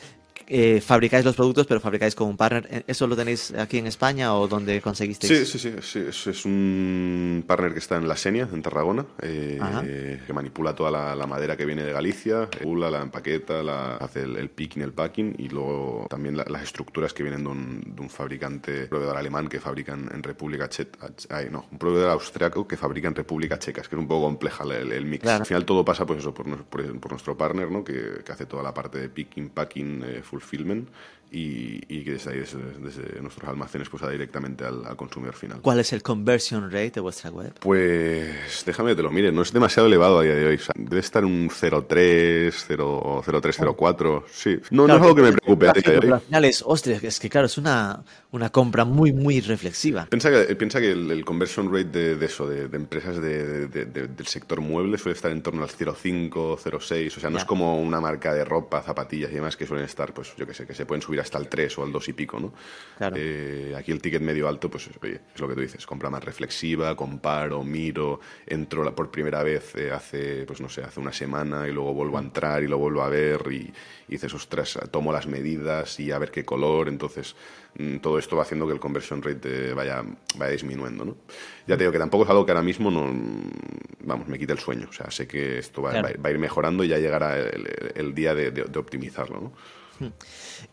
eh, fabricáis los productos, pero fabricáis con un partner. ¿E- ¿Eso lo tenéis aquí en España o donde conseguisteis? Sí, sí, sí, sí, Es, es un partner que está en La Senia, en Tarragona, eh, que manipula toda la, la madera que viene de Galicia, pula, la empaqueta, la, hace el, el picking, el packing y luego también la- las estructuras que vienen de un, de un fabricante, proveedor alemán que fabrica en, en República Checa, ay, no, un proveedor austriaco que fabrica en República Checa, es que es un poco compleja el, el mix. Claro. Al final todo pasa pues eso, por, nos- por- por nuestro partner, ¿no? que, que hace toda la parte de picking, packing, eh, Filmen. Y, y que desde ahí, desde, desde nuestros almacenes, pues va directamente al, al consumidor final. ¿Cuál es el conversion rate de vuestra web? Pues déjame que te lo mire, no es demasiado elevado a día de hoy. o sea, debe estar un 0,3, 0, 0,3, 0,4. Sí, no, no es algo que me preocupe a día de Pero hoy. al final es, ostras, es que claro, es una, una compra muy, muy reflexiva. Piensa que, piensa que el, el conversion rate de, de eso, de, de empresas de- de- de- del sector mueble suele estar en torno al 0,5, 0,6. O sea, no es como una marca de ropa, zapatillas y demás que suelen estar, pues yo que sé, que se pueden subir hasta el 3 o al 2 y pico, ¿no? Claro. Eh, aquí el ticket medio alto, pues oye, es lo que tú dices, compra más reflexiva, comparo, miro, entro la- por primera vez eh, hace, pues no sé, hace una semana y luego vuelvo a entrar y lo vuelvo a ver y, y dices, ostras, tomo las medidas y a ver qué color, entonces mm, todo esto va haciendo que el conversion rate eh, vaya, vaya disminuyendo, ¿no? Ya te digo que tampoco es algo que ahora mismo no, vamos, me quita el sueño, o sea, sé que esto va, Claro. va a ir- va a ir mejorando y ya llegará el, el día de, de- de optimizarlo, ¿no?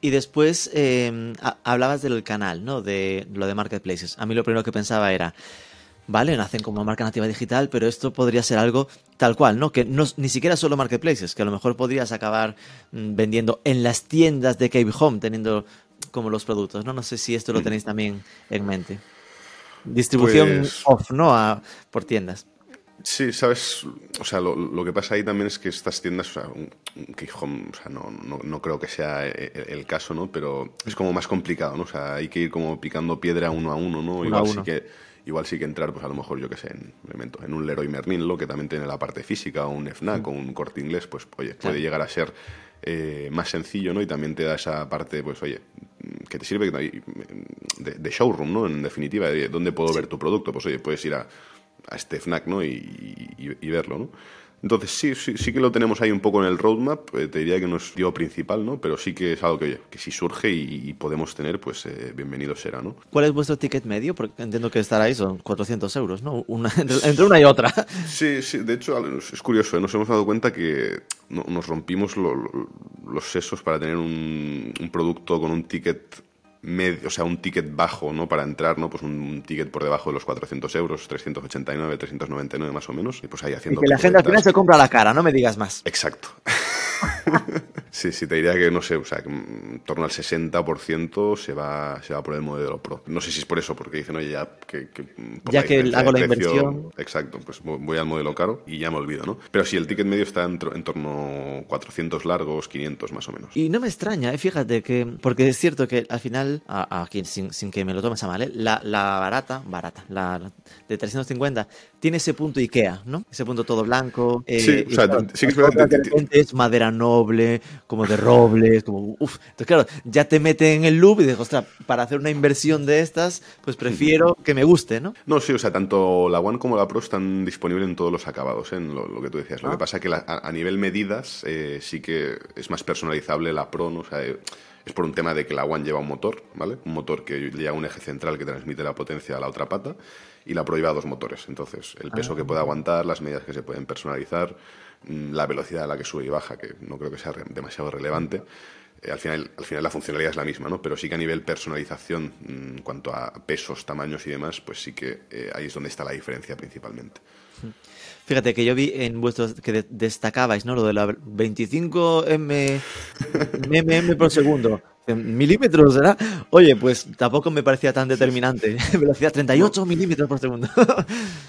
Y después eh, ha- hablabas del canal, ¿no? De lo de marketplaces. A mí lo primero que pensaba era, vale, nacen como marca nativa digital, pero esto podría ser algo tal cual, ¿no? Que no, ni siquiera solo marketplaces, que a lo mejor podrías acabar mm, vendiendo en las tiendas de Cave Home, teniendo como los productos, ¿no? No sé si esto lo tenéis también en mente. Distribución Pues- off, ¿no? A- por tiendas. Sí, sabes, o sea, lo, lo que pasa ahí también es que estas tiendas, o sea, un, un Home, o sea, no, no, no creo que sea e- e- el, caso, ¿no? Pero es como más complicado, ¿no? O sea, hay que ir como picando piedra uno a uno, ¿no? Uno igual sí que igual sí que entrar, pues a lo mejor, yo qué sé, en, me invento, en un Leroy Merlin, lo que también tiene la parte física, o un FNAC, o un Corte Inglés, pues, oye, puede llegar a ser eh, más sencillo, ¿no? Y también te da esa parte, pues, oye, que te sirve de, de showroom, ¿no? En definitiva, de dónde puedo ver tu producto. Pues, oye, puedes ir a, a este FNAC, ¿no? Y, y- y verlo, ¿no? Entonces sí, sí, sí que lo tenemos ahí un poco en el roadmap, eh, te diría que no es yo principal, ¿no? Pero sí que es algo que, oye, que si surge y, y podemos tener, pues eh, bienvenido será, ¿no? ¿Cuál es vuestro ticket medio? Porque entiendo que estar ahí son 400 euros, ¿no? Una- entre, entre una y otra. Sí, sí, de hecho es curioso, ¿eh? nos hemos dado cuenta que no- nos rompimos lo- lo- los sesos para tener un, un producto con un ticket medio, o sea, un ticket bajo, ¿no? Para entrar, ¿no? Pues un, ticket por debajo de los 400 euros, 389, 399 más o menos, y pues ahí Y haciendo... que la gente al final se compra la cara, no me digas más. Exacto. sí, sí, te diría que, no sé, o sea, que en torno al 60% se va, se va por el modelo Pro. No sé si es por eso, porque dicen, oye, ya que... que, por Ya la que hago la precio- inversión. Exacto, pues voy al modelo caro y ya me olvido, ¿no? Pero sí, el ticket medio está en torno a 400 largos, 500 más o menos. Y no me extraña, ¿eh? fíjate que, porque es cierto que al final, a- aquí sin, sin que me lo tomes a mal, ¿eh? la, la barata, barata, la, la de 350, tiene ese punto Ikea, ¿no? Ese punto todo blanco. eh, Sí, o sea, claro, sí que es verdad, de repente es madera noble, como de robles, como uff. Entonces, claro, ya te mete en el loop y dices, ostras, para hacer una inversión de estas, pues prefiero que me guste, ¿no? No, sí, o sea, tanto la One como la Pro están disponibles en todos los acabados, ¿eh? en lo, lo que tú decías. Lo Ah. que pasa que la- a, a nivel medidas eh, sí que es más personalizable la Pro, ¿no? O sea, eh, es por un tema de que la One lleva un motor, ¿vale? Un motor que lleva un eje central que transmite la potencia a la otra pata y la Pro lleva dos motores. Entonces, el peso que puede aguantar, las medidas que se pueden personalizar, mm, la velocidad a la que sube y baja, que no creo que sea demasiado relevante. Eh, al, final, al final la funcionalidad es la misma, ¿no? Pero sí que a nivel personalización, mm, en cuanto a pesos, tamaños y demás, pues sí que eh, ahí es donde está la diferencia principalmente. Fíjate que yo vi en vuestros que de- destacabais, ¿no? Lo de la 25 m mm por segundo. Milímetros, ¿verdad? Oye, pues tampoco me parecía tan determinante. Velocidad 38 milímetros por segundo.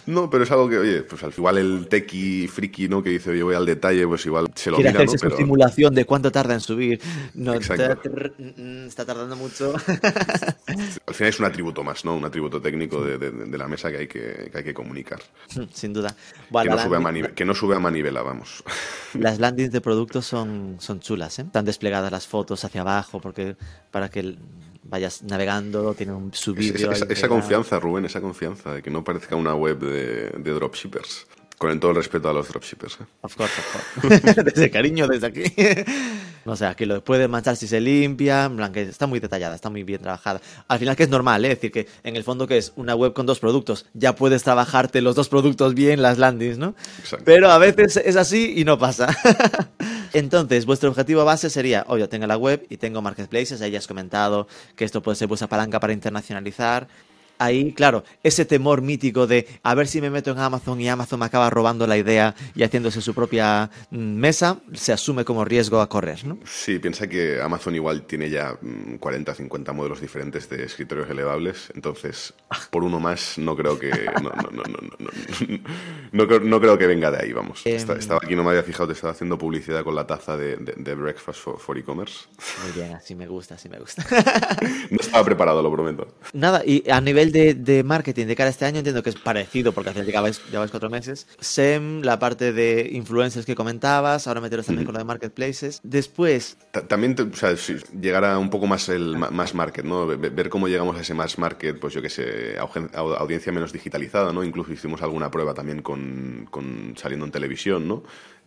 no, pero es algo que, oye, pues al igual el tequi friki, ¿no? Que dice, oye, voy al detalle, pues igual se lo Quiere mira, hacerse ¿no? su simulación de cuánto tarda en subir. No, Exacto. mm, está tardando mucho. Al final es un atributo más, ¿no? Un atributo técnico de, de- de la mesa que hay que, que hay que comunicar. Sin duda. Que Bueno, no, la sube a landing- manive- que no sube a manivela, vamos. Las landings de productos son, son chulas, ¿eh? Están desplegadas las fotos hacia abajo porque para que vayas navegando, tiene un su Esa, vídeo. esa- esa confianza, Rubén, esa confianza de que no parezca una web de, de dropshippers. Con el todo el respeto a los dropshippers. ¿eh? Of course, of course. desde cariño, desde aquí. No sé, aquí lo puede manchar si se limpia, en plan que está muy detallada, está muy bien trabajada. Al final que es normal, ¿eh? es decir, que en el fondo que es una web con dos productos, ya puedes trabajarte los dos productos bien las landings, ¿no? Pero a veces es así y no pasa. Entonces, vuestro objetivo base sería, oye, tengo la web y tengo marketplaces, ahí ya has comentado que esto puede ser vuestra palanca para internacionalizar. Ahí, claro, ese temor mítico de a ver si me meto en Amazon y Amazon me acaba robando la idea y haciéndose su propia mm, mesa, se asume como riesgo a correr, ¿no? Sí, piensa que Amazon igual tiene ya mm, 40, 50 modelos diferentes de escritorios elevables, entonces por uno más no creo que no, no, no, no, no, no, no creo, no creo que venga de ahí, vamos. Em. Esta- estaba aquí, no me había fijado, te estaba haciendo publicidad con la taza de, de- de Breakfast for, for E-Commerce. Muy bien, así me gusta, así me gusta. No estaba preparado, lo prometo. Nada, y a nivel de, de marketing de cara a este año entiendo que es parecido, porque final llevabais, llevabais cuatro meses. SEM, la parte de influencers que comentabas, ahora meteros también con lo de marketplaces. Después, Ta- También, te- o sea, si llegara un poco más el mass market, ¿no? Ve- Ver cómo llegamos a ese mass market, pues yo qué sé, audiencia menos digitalizada, ¿no? Incluso hicimos alguna prueba también con, con saliendo en televisión, ¿no?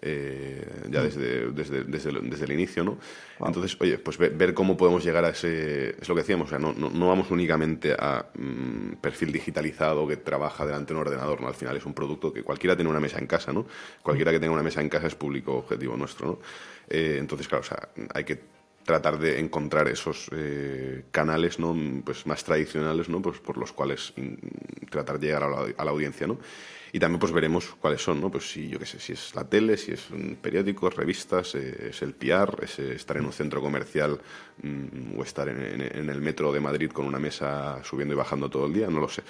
Eh, ya desde, desde, desde, el, desde el inicio, ¿no? Entonces, oye, pues ve- ver, cómo podemos llegar a ese... Es lo que decíamos, o sea, no, no, no vamos únicamente a mm, perfil digitalizado que trabaja delante de un ordenador, ¿no? Al final es un producto que cualquiera tiene una mesa en casa, ¿no? Cualquiera que tenga una mesa en casa es público objetivo nuestro, ¿no? Eh, entonces, claro, o sea, hay que tratar de encontrar esos eh, canales ¿no? pues más tradicionales ¿no? pues por los cuales mm, tratar de llegar a la, a la audiencia ¿no? y también pues veremos cuáles son ¿no? pues si yo qué sé si es la tele si es un periódicos revistas eh, es el PR es eh, estar en un centro comercial mm, o estar en, el metro de Madrid con una mesa subiendo y bajando todo el día no lo sé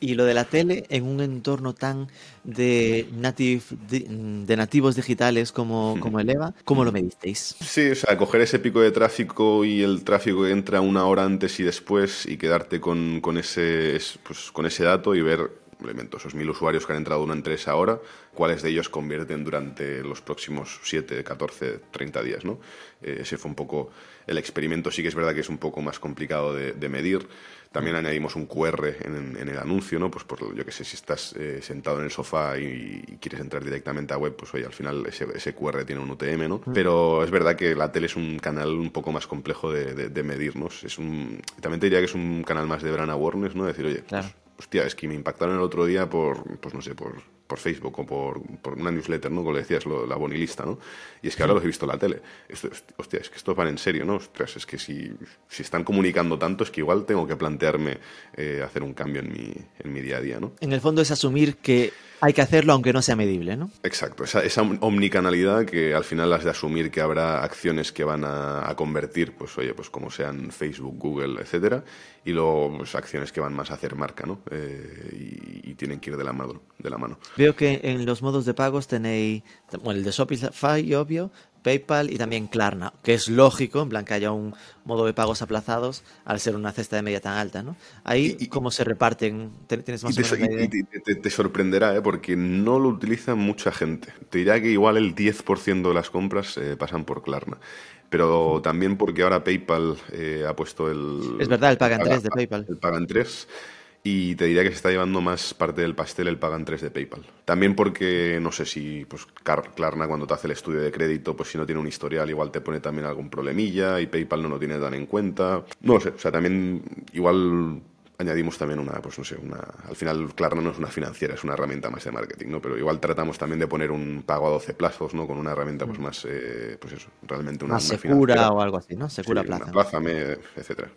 y lo de la tele en un entorno tan de, native, de, nativos digitales como, como el EVA, ¿cómo lo medisteis? Sí, o sea, coger ese pico de tráfico y el tráfico que entra una hora antes y después y quedarte con, con ese, es- pues, con ese dato y ver, elemento, esos mil usuarios que han entrado durante esa hora, cuáles de ellos convierten durante los próximos 7, 14, 30 días, ¿no? Eh, ese fue un poco el experimento. Sí que es verdad que es un poco más complicado de, de medir. También añadimos un QR en, en el anuncio, ¿no? Pues por, yo que sé, si estás eh, sentado en el sofá y, y quieres entrar directamente a web, pues oye, al final ese, ese QR tiene un UTM, ¿no? Pero es verdad que la tele es un canal un poco más complejo de, de, de medir, ¿no? Es un, también te diría que es un canal más de brand awareness, ¿no? Decir, oye, Claro. pues, hostia, es que me impactaron el otro día por, pues no sé, por, por Facebook o por, por una newsletter, ¿no? Como le decías, lo- la bonilista, ¿no? Y es que ahora los he visto en la tele. Esto, hostia, es que esto van en serio, ¿no? Ostras, es que si, si están comunicando tanto, es que igual tengo que plantearme eh, hacer un cambio en mi, en mi día a día, ¿no? En el fondo es asumir que hay que hacerlo aunque no sea medible, ¿no? Exacto, esa, esa omnicanalidad que al final has de asumir que habrá acciones que van a, a convertir, pues oye, pues como sean Facebook, Google, etcétera, y luego pues, acciones que van más a hacer marca, ¿no? Eh, y, y tienen que ir de la mano. De la mano. Veo que en los modos de pagos tenéis bueno, el de Shopify, obvio, PayPal y también Klarna, que es lógico, en plan que haya un modo de pagos aplazados al ser una cesta de media tan alta, ¿no? Ahí, Y- ¿cómo se reparten? ¿Tien- ¿Tienes Y más te, o menos la y- idea? y te- te- te sorprenderá, ¿eh? porque no lo utiliza mucha gente. Te dirá que igual el 10% de las compras eh, pasan por Klarna. Pero también porque ahora PayPal eh, ha puesto el... Es verdad, el Paga en 3 de PayPal. El Pagan 3. Y te diría que se está llevando más parte del pastel el Pagan 3 de PayPal. También porque, no sé si pues, Klarna cuando te hace el estudio de crédito, pues si no tiene un historial, igual te pone también algún problemilla y PayPal no lo tiene tan en cuenta. No lo sé, o sea, también igual añadimos también una, pues no sé, una, al final Klarna no es una financiera, es una herramienta más de marketing, ¿no? Pero igual tratamos también de poner un pago a 12 plazos, ¿no? Con una herramienta pues más, eh, pues eso, realmente una, Más segura o algo así, ¿no? Segura Sí, una plaza. Etcétera.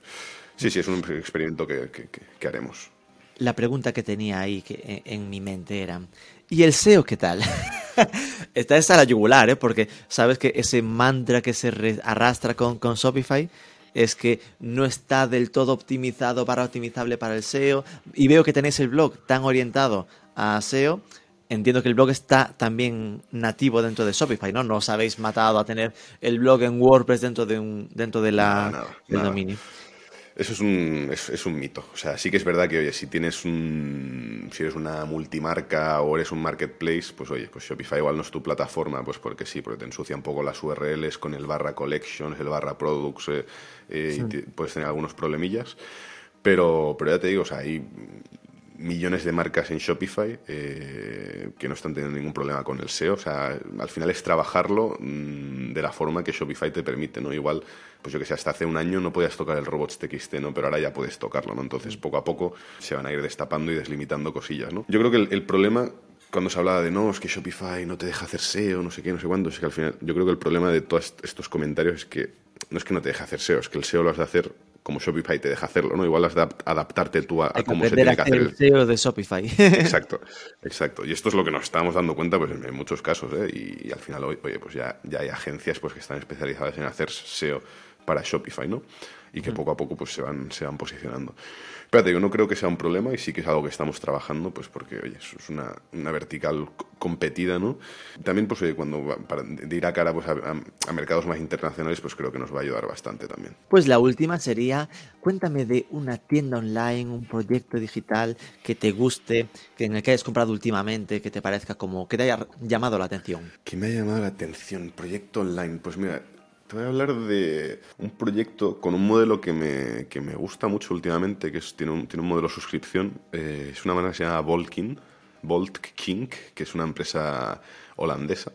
Sí, sí, es un experimento que, que- que- que haremos. La pregunta que tenía ahí que, en, en mi mente era, ¿y el SEO qué tal? Esta es a la yugular, ¿eh? Porque sabes que ese mantra que se arrastra con, con Shopify es que no está del todo optimizado para optimizable para el SEO. Y veo que tenéis el blog tan orientado a SEO. Entiendo que el blog está también nativo dentro de Shopify, ¿no? No os habéis matado a tener el blog en WordPress dentro de un dentro de la del dominio. Eso es un, es, es un mito. O sea, sí que es verdad que, oye, si tienes un. Si eres una multimarca o eres un marketplace, pues oye, pues Shopify igual no es tu plataforma, pues porque sí, porque te ensucia un poco las URLs con el barra collections, el barra products, eh, eh, y te- puedes tener algunos problemillas. Pero, pero ya te digo, o sea, hay millones de marcas en Shopify eh, que no están teniendo ningún problema con el SEO. O sea, al final es trabajarlo mm, de la forma que Shopify te permite, ¿no? Igual, pues yo que sé, hasta hace un año no podías tocar el robots.txt, ¿no? Pero ahora ya puedes tocarlo, ¿no? Entonces, poco a poco se van a ir destapando y deslimitando cosillas, ¿no? Yo creo que el, problema cuando se hablaba de no, es que Shopify no te deja hacer SEO, no sé qué, no sé cuánto, es que al final yo creo que el problema de todos estos comentarios es que no es que no te deje hacer SEO, es que el SEO lo has de hacer como Shopify te deja hacerlo, ¿no? Igual has de adapt- adaptarte tú a, cómo se tiene que hacer el SEO de Shopify. Exacto, exacto. Y esto es lo que nos estamos dando cuenta pues, en, en muchos casos. ¿eh? Y, y al final, hoy, oye, pues ya, ya hay agencias pues, que están especializadas en hacer SEO para Shopify, ¿no? Y que poco a poco pues, se, van, se van posicionando. Pero te digo, no creo que sea un problema y sí que es algo que estamos trabajando, pues porque, oye, eso es una, una vertical co- competida, ¿no? También, pues, oye, cuando para, de ir a cara pues, a, a- a mercados más internacionales, pues creo que nos va a ayudar bastante también. Pues la última sería, cuéntame de una tienda online, un proyecto digital que te guste, que en el que hayas comprado últimamente, que te parezca como que te haya llamado la atención. que me ha llamado la atención? Proyecto online. Pues mira, te voy a hablar de un proyecto con un modelo que me, que me gusta mucho últimamente, que es, tiene, un, tiene un modelo suscripción. Eh, es una marca que se llama Volkin, Volt King, que es una empresa holandesa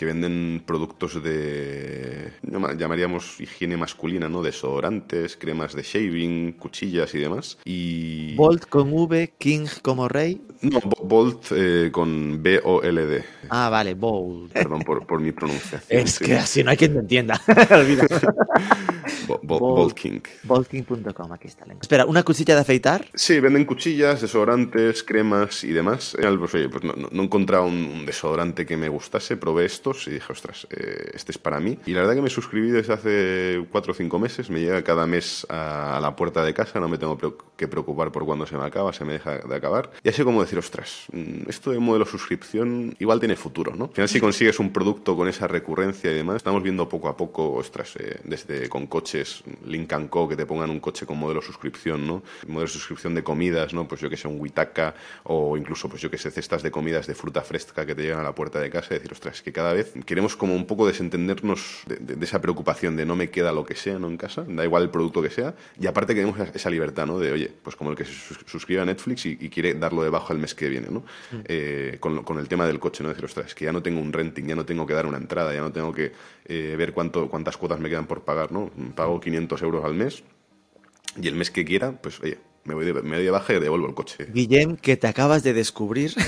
que venden productos de, llama- llamaríamos higiene masculina, ¿no? Desodorantes, cremas de shaving, cuchillas y demás. Y... Bolt con V, King como rey. No, Bo- Bolt eh, con B-O-L-D. Ah, vale, Bolt. Perdón por, por mi pronunciación. Es sí. que así no hay quien te entienda. Bo- Bo- Bolt. Bolt King. Boltking.com, aquí está. Espera, ¿una cuchilla de afeitar? Sí, venden cuchillas, desodorantes, cremas y demás. Pues, oye, pues no, no, no he encontrado un, un desodorante que me gustase, probé y dije, ostras, eh, este es para mí. Y la verdad que me suscribí desde hace cuatro o cinco meses, me llega cada mes a, la puerta de casa, no me tengo que preocupar por cuándo se me acaba, se me deja de acabar. Y así como decir, ostras, mm, esto de modelo suscripción igual tiene futuro, ¿no? Al final si consigues un producto con esa recurrencia y demás, estamos viendo poco a poco, ostras, eh, desde con coches, Lincoln Co, que te pongan un coche con modelo suscripción, ¿no? Modelo de suscripción de comidas, ¿no? Pues yo que sé, un Witaka o incluso, pues yo que sé, cestas de comidas de fruta fresca que te llegan a la puerta de casa y decir, ostras, que cada vez queremos como un poco desentendernos de, de- de esa preocupación de no me queda lo que sea, ¿no? En casa, da igual el producto que sea, y aparte queremos esa- libertad, ¿no? De, oye, pues como el que se sus- suscribe a Netflix y, y quiere darlo de bajo el mes que viene, ¿no? Eh, con, el tema del coche, ¿no? Decir, ostras, que ya no tengo un renting, ya no tengo que dar una entrada, ya no tengo que eh, ver cuánto, cuántas cuotas me quedan por pagar, ¿no? Pago 500 euros al mes y el mes que quiera, pues oye, me voy de, me doy de baja y devuelvo el coche. Guillem, que te acabas de descubrir.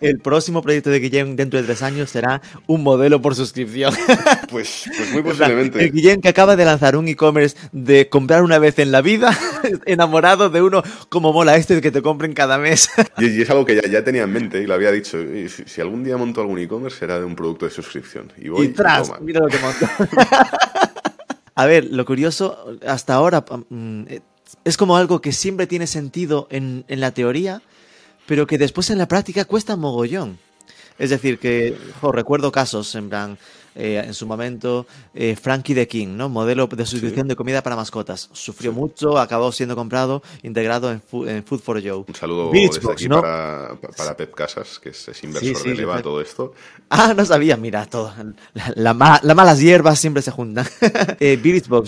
El próximo proyecto de Guillem dentro de tres años será un modelo por suscripción. Pues, pues muy posiblemente. El Guillem que acaba de lanzar un e-commerce de comprar una vez en la vida, enamorado de uno como mola este que te compren cada mes. Y, y es algo que ya, ya tenía en mente y lo había dicho. y si, si algún día monto algún e-commerce será de un producto de suscripción. Y voy y tras, toma. mira lo que monta. A ver, lo curioso, hasta ahora mm, eh, es como algo que siempre tiene sentido en, en la teoría, pero que después en la práctica cuesta mogollón. Es decir, que jo, recuerdo casos, en plan, eh, en su momento, eh, Frankie the King, ¿no? Modelo de suscripción de comida para mascotas. Sufrió mucho, acabó siendo comprado, integrado en, Food for Joe. Un saludo desde aquí ¿no? para, para Pep Casas, que es, es inversor Sí, sí, de Leva, todo esto. Ah, no sabía, mira, todo. La, la ma- las malas hierbas siempre se juntan. eh,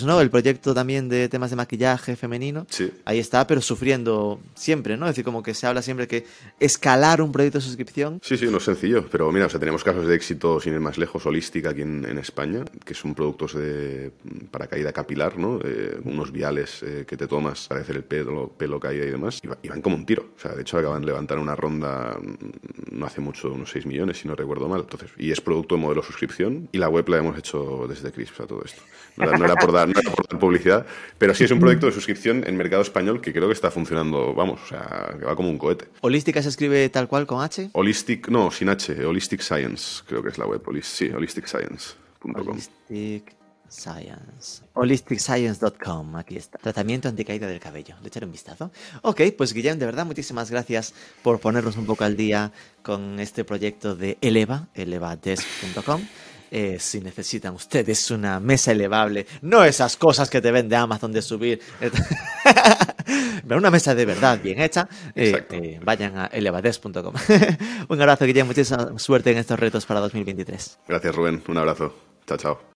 ¿no? El proyecto también de temas de maquillaje femenino. Sí. Ahí está, pero sufriendo siempre, ¿no? Es decir, como que se habla siempre que escalar un proyecto de suscripción. Sí, sí, no es sencillo, pero mira, o sea, tenemos casos de éxito sin ir más lejos, Holística, aquí en, España, que son productos de, para caída capilar, ¿no? Eh, unos viales eh, que te tomas para hacer el pelo, pelo caída y demás, y, va- y van como un tiro. O sea, de hecho acaban de levantar una ronda mm, no hace mucho, unos 6 millones, si no recuerdo mal. Entonces, y es producto de modelo suscripción, y la web la hemos hecho desde Crisp a todo esto. No era, por dar, no era por dar publicidad, pero sí es un proyecto de suscripción en mercado español que creo que está funcionando, vamos, o sea, que va como un cohete. Holística se escribe tal cual con H. Holistic, no, sin H, Holistic Science, creo que es la web. Holis- sí, holisticscience.com. Holistic Science. HolisticScience.com, aquí está. Tratamiento anticaída del cabello. Le echaré un vistazo. Ok, pues Guillem, de verdad, muchísimas gracias por ponernos un poco al día con este proyecto de Eleva, elevadesk.com. Eh, si necesitan ustedes una mesa elevable, no esas cosas que te vende Amazon de subir, pero una mesa de verdad bien hecha, eh, eh, vayan a elevadesk.com. un abrazo, Guillem, muchísima suerte en estos retos para 2023. Gracias, Rubén. Un abrazo. Chao, chao.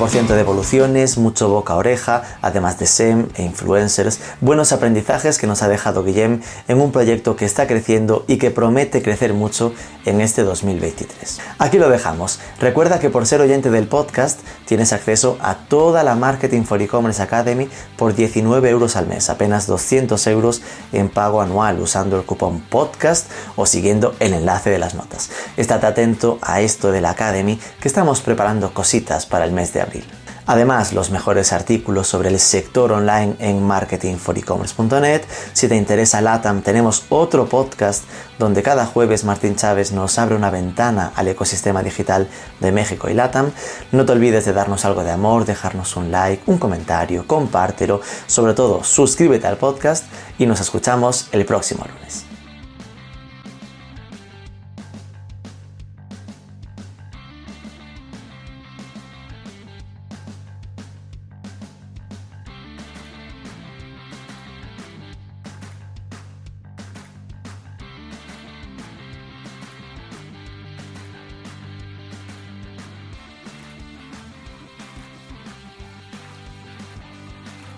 0% de evoluciones, mucho boca a oreja, además de SEM e influencers, buenos aprendizajes que nos ha dejado Guillem en un proyecto que está creciendo y que promete crecer mucho en este 2023. Aquí lo dejamos. Recuerda que por ser oyente del podcast tienes acceso a toda la Marketing for E-Commerce Academy por 19 euros al mes, apenas 200 euros en pago anual usando el cupón podcast o siguiendo el enlace de las notas. Estate atento a esto de la Academy que estamos preparando cositas para el mes de Además, los mejores artículos sobre el sector online en marketingforecommerce.net. Si te interesa LATAM, tenemos otro podcast donde cada jueves Martín Chávez nos abre una ventana al ecosistema digital de México y LATAM. No te olvides de darnos algo de amor, dejarnos un like, un comentario, compártelo. Sobre todo, suscríbete al podcast y nos escuchamos el próximo lunes.